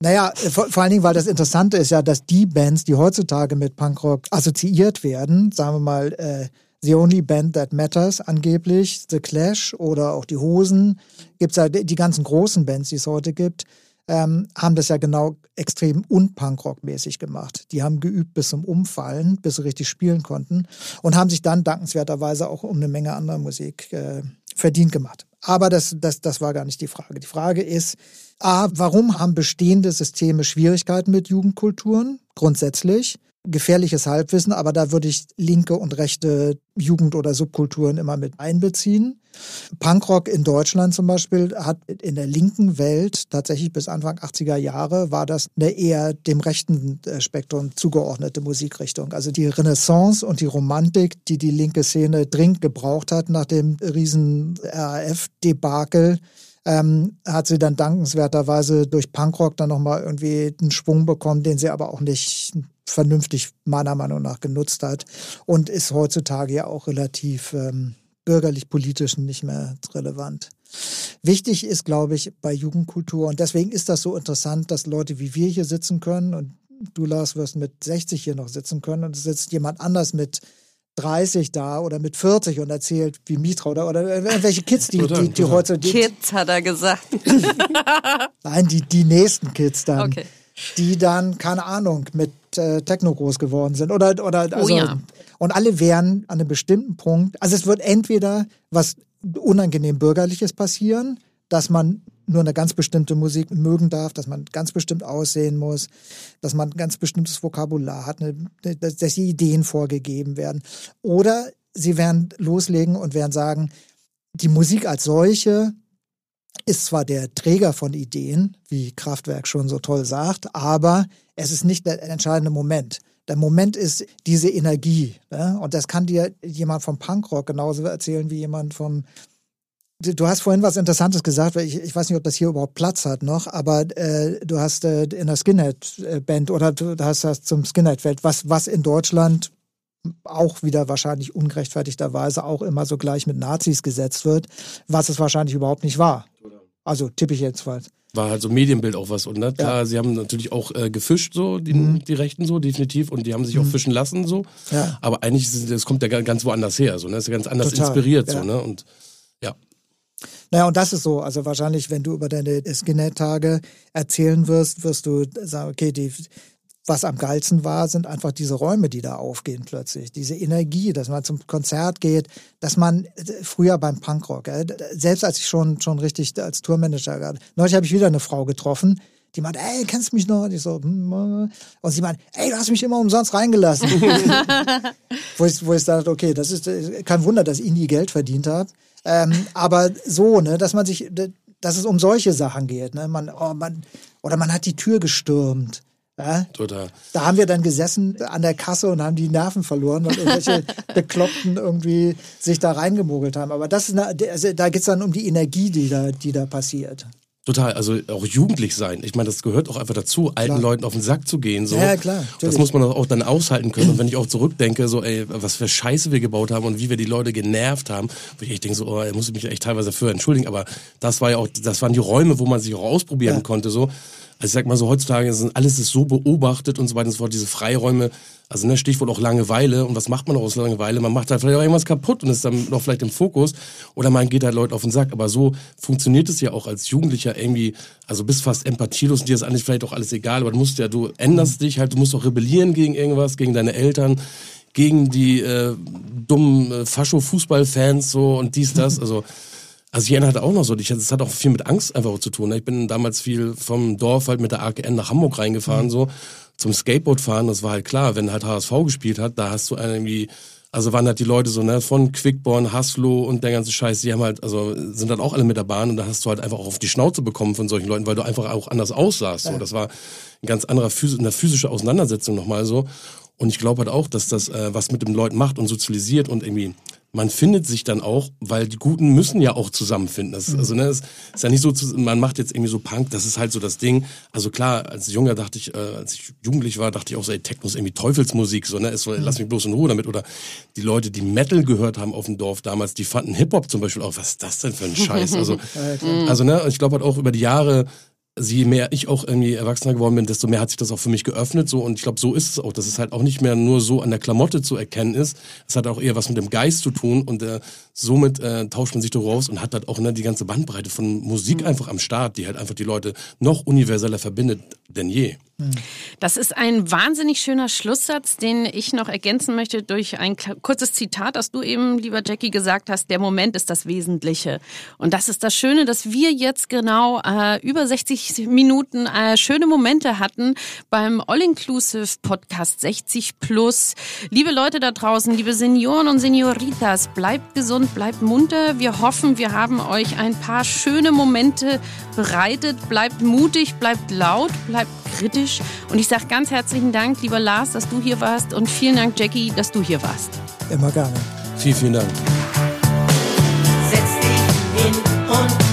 Naja, äh, vor, vor allen Dingen, weil das Interessante ist ja, dass die Bands, die heutzutage mit Punkrock assoziiert werden, sagen wir mal, äh, The Only Band That Matters angeblich, The Clash oder auch die Hosen, gibt's ja die ganzen großen Bands, die es heute gibt, ähm, haben das ja genau extrem unpunkrock-mäßig gemacht. Die haben geübt bis zum Umfallen, bis sie richtig spielen konnten und haben sich dann dankenswerterweise auch um eine Menge anderer Musik äh, verdient gemacht. Aber das, das, das war gar nicht die Frage. Die Frage ist, A, warum haben bestehende Systeme Schwierigkeiten mit Jugendkulturen? Grundsätzlich gefährliches Halbwissen, aber da würde ich linke und rechte Jugend- oder Subkulturen immer mit einbeziehen. Punkrock in Deutschland zum Beispiel hat in der linken Welt tatsächlich bis Anfang 80er Jahre war das eine eher dem rechten äh, Spektrum zugeordnete Musikrichtung. Also die Renaissance und die Romantik, die die linke Szene dringend gebraucht hat nach dem riesen RAF-Debakel, ähm, hat sie dann dankenswerterweise durch Punkrock dann nochmal irgendwie einen Schwung bekommen, den sie aber auch nicht vernünftig meiner Meinung nach genutzt hat und ist heutzutage ja auch relativ ähm, bürgerlich-politisch nicht mehr relevant. Wichtig ist, glaube ich, bei Jugendkultur und deswegen ist das so interessant, dass Leute wie wir hier sitzen können und du, Lars, wirst mit 60 hier noch sitzen können und es sitzt jemand anders mit 30 da oder mit 40 und erzählt wie Mitra oder, oder welche Kids, die, die, die heute... Die, Kids, hat er gesagt. Nein, die, die nächsten Kids dann. Okay. Die dann, keine Ahnung, mit äh, Techno groß geworden sind. Oder, oder also, ja. Und alle wären an einem bestimmten Punkt. Also es wird entweder was unangenehm Bürgerliches passieren, dass man nur eine ganz bestimmte Musik mögen darf, dass man ganz bestimmt aussehen muss, dass man ein ganz bestimmtes Vokabular hat, eine, dass, dass die Ideen vorgegeben werden. Oder sie werden loslegen und werden sagen, die Musik als solche ist zwar der Träger von Ideen, wie Kraftwerk schon so toll sagt, aber es ist nicht der entscheidende Moment. Der Moment ist diese Energie. Ne? Und das kann dir jemand vom Punkrock genauso erzählen wie jemand vom. Du hast vorhin was Interessantes gesagt, weil ich, ich weiß nicht, ob das hier überhaupt Platz hat noch, aber äh, du hast äh, in der Skinhead-Band oder du hast das zum Skinhead-Feld, was, was in Deutschland auch wieder wahrscheinlich ungerechtfertigterweise auch immer so gleich mit Nazis gesetzt wird, was es wahrscheinlich überhaupt nicht war. Also tippe ich jetzt was. War halt so Medienbild auch was. Und ne, klar, Ja. sie haben natürlich auch äh, gefischt, so, die, Mhm. die Rechten so, definitiv. Und die haben sich auch fischen lassen, so. Ja. Aber eigentlich, das kommt ja ga- ganz woanders her, so, ne? Das ist ja ganz anders Total, inspiriert, ja. so, ne? Und ja. Naja, und das ist so. Also wahrscheinlich, wenn du über deine Skinhead-Tage erzählen wirst, wirst du sagen, okay, die, was am geilsten war, sind einfach diese Räume, die da aufgehen plötzlich. Diese Energie, dass man zum Konzert geht, dass man äh, früher beim Punkrock, äh, selbst als ich schon, schon richtig als Tourmanager war, neulich habe ich wieder eine Frau getroffen, die meint, ey, kennst du mich noch? Und ich so, hm, äh. und sie meint, ey, du hast mich immer umsonst reingelassen. wo ich, wo ich dachte, okay, das ist äh, kein Wunder, dass ich nie Geld verdient habe. Ähm, aber so, ne, dass man sich, dass es um solche Sachen geht, ne, man, oh, man, oder man hat die Tür gestürmt. Ja? Total. Da haben wir dann gesessen an der Kasse und haben die Nerven verloren, weil irgendwelche Bekloppten irgendwie sich da reingemogelt haben. Aber das ist eine, also da geht's dann um die Energie, die da, die da passiert. Total, also auch jugendlich sein. Ich meine, das gehört auch einfach dazu, alten Klar. Leuten auf den Sack zu gehen. So. Ja, klar, Das natürlich. muss man auch dann aushalten können. Und wenn ich auch zurückdenke, so, ey, was für Scheiße wir gebaut haben und wie wir die Leute genervt haben, wo ich echt denke, so, oh, muss ich mich echt teilweise dafür entschuldigen. Aber das war ja auch, das waren die Räume, wo man sich auch ausprobieren Ja. konnte. So. Also ich sag mal so, heutzutage sind alles ist so beobachtet und so weiter und so fort, diese Freiräume, also ne, Stichwort auch Langeweile. Und was macht man auch aus Langeweile? Man macht halt vielleicht auch irgendwas kaputt und ist dann noch vielleicht im Fokus. Oder man geht halt Leute auf den Sack. Aber so funktioniert es ja auch als Jugendlicher irgendwie, also bist fast empathielos und dir ist eigentlich vielleicht auch alles egal, aber du musst ja, du änderst dich halt, du musst auch rebellieren gegen irgendwas, gegen deine Eltern, gegen die äh, dummen äh, Fascho-Fußballfans so und dies, das. Also also Jena hatte auch noch so, ich, das hat auch viel mit Angst einfach zu tun. ne? Ich bin damals viel vom Dorf halt mit der AKN nach Hamburg reingefahren, so zum Skateboard fahren. Das war halt klar, wenn halt HSV gespielt hat, da hast du irgendwie, also waren halt die Leute so, ne, von Quickborn, Haslo und der ganze Scheiß, die haben halt, also sind dann auch alle mit der Bahn und da hast du halt einfach auch auf die Schnauze bekommen von solchen Leuten, weil du einfach auch anders aussahst. So. Das war ein ganz anderer Phys eine physische Auseinandersetzung nochmal so. Und ich glaube halt auch, dass das äh, was mit den Leuten macht und sozialisiert und irgendwie man findet sich dann auch, weil die Guten müssen ja auch zusammenfinden. Das, Also ne, es ist ja nicht so, man macht jetzt irgendwie so Punk, das ist halt so das Ding. Also klar, als Junger dachte ich, äh, als ich jugendlich war, dachte ich auch so, ey, Techno ist irgendwie Teufelsmusik, so ne, es soll, lass mich bloß in Ruhe damit. Oder die Leute, die Metal gehört haben auf dem Dorf damals, die fanden Hip Hop zum Beispiel auch, was ist das denn für ein Scheiß? Also, also ne, ich glaube halt auch über die Jahre je mehr ich auch irgendwie erwachsener geworden bin, desto mehr hat sich das auch für mich geöffnet. So und ich glaube, so ist es auch, dass es halt auch nicht mehr nur so an der Klamotte zu erkennen ist. Es hat auch eher was mit dem Geist zu tun und äh, somit äh, tauscht man sich da raus und hat halt auch ne, die ganze Bandbreite von Musik einfach am Start, die halt einfach die Leute noch universeller verbindet denn je. Das ist ein wahnsinnig schöner Schlusssatz, den ich noch ergänzen möchte durch ein kurzes Zitat, das du eben, lieber Jackie, gesagt hast. Der Moment ist das Wesentliche. Und das ist das Schöne, dass wir jetzt genau äh, über 60 Minuten äh, schöne Momente hatten beim All-Inclusive Podcast 60 Plus. Liebe Leute da draußen, liebe Senioren und Senioritas, bleibt gesund, bleibt munter. Wir hoffen, wir haben euch ein paar schöne Momente bereitet. Bleibt mutig, bleibt laut, bleibt kritisch. Und ich sage ganz herzlichen Dank, lieber Lars, dass du hier warst und vielen Dank, Jackie, dass du hier warst. Immer gerne. Vielen, vielen Dank. Setz dich hin und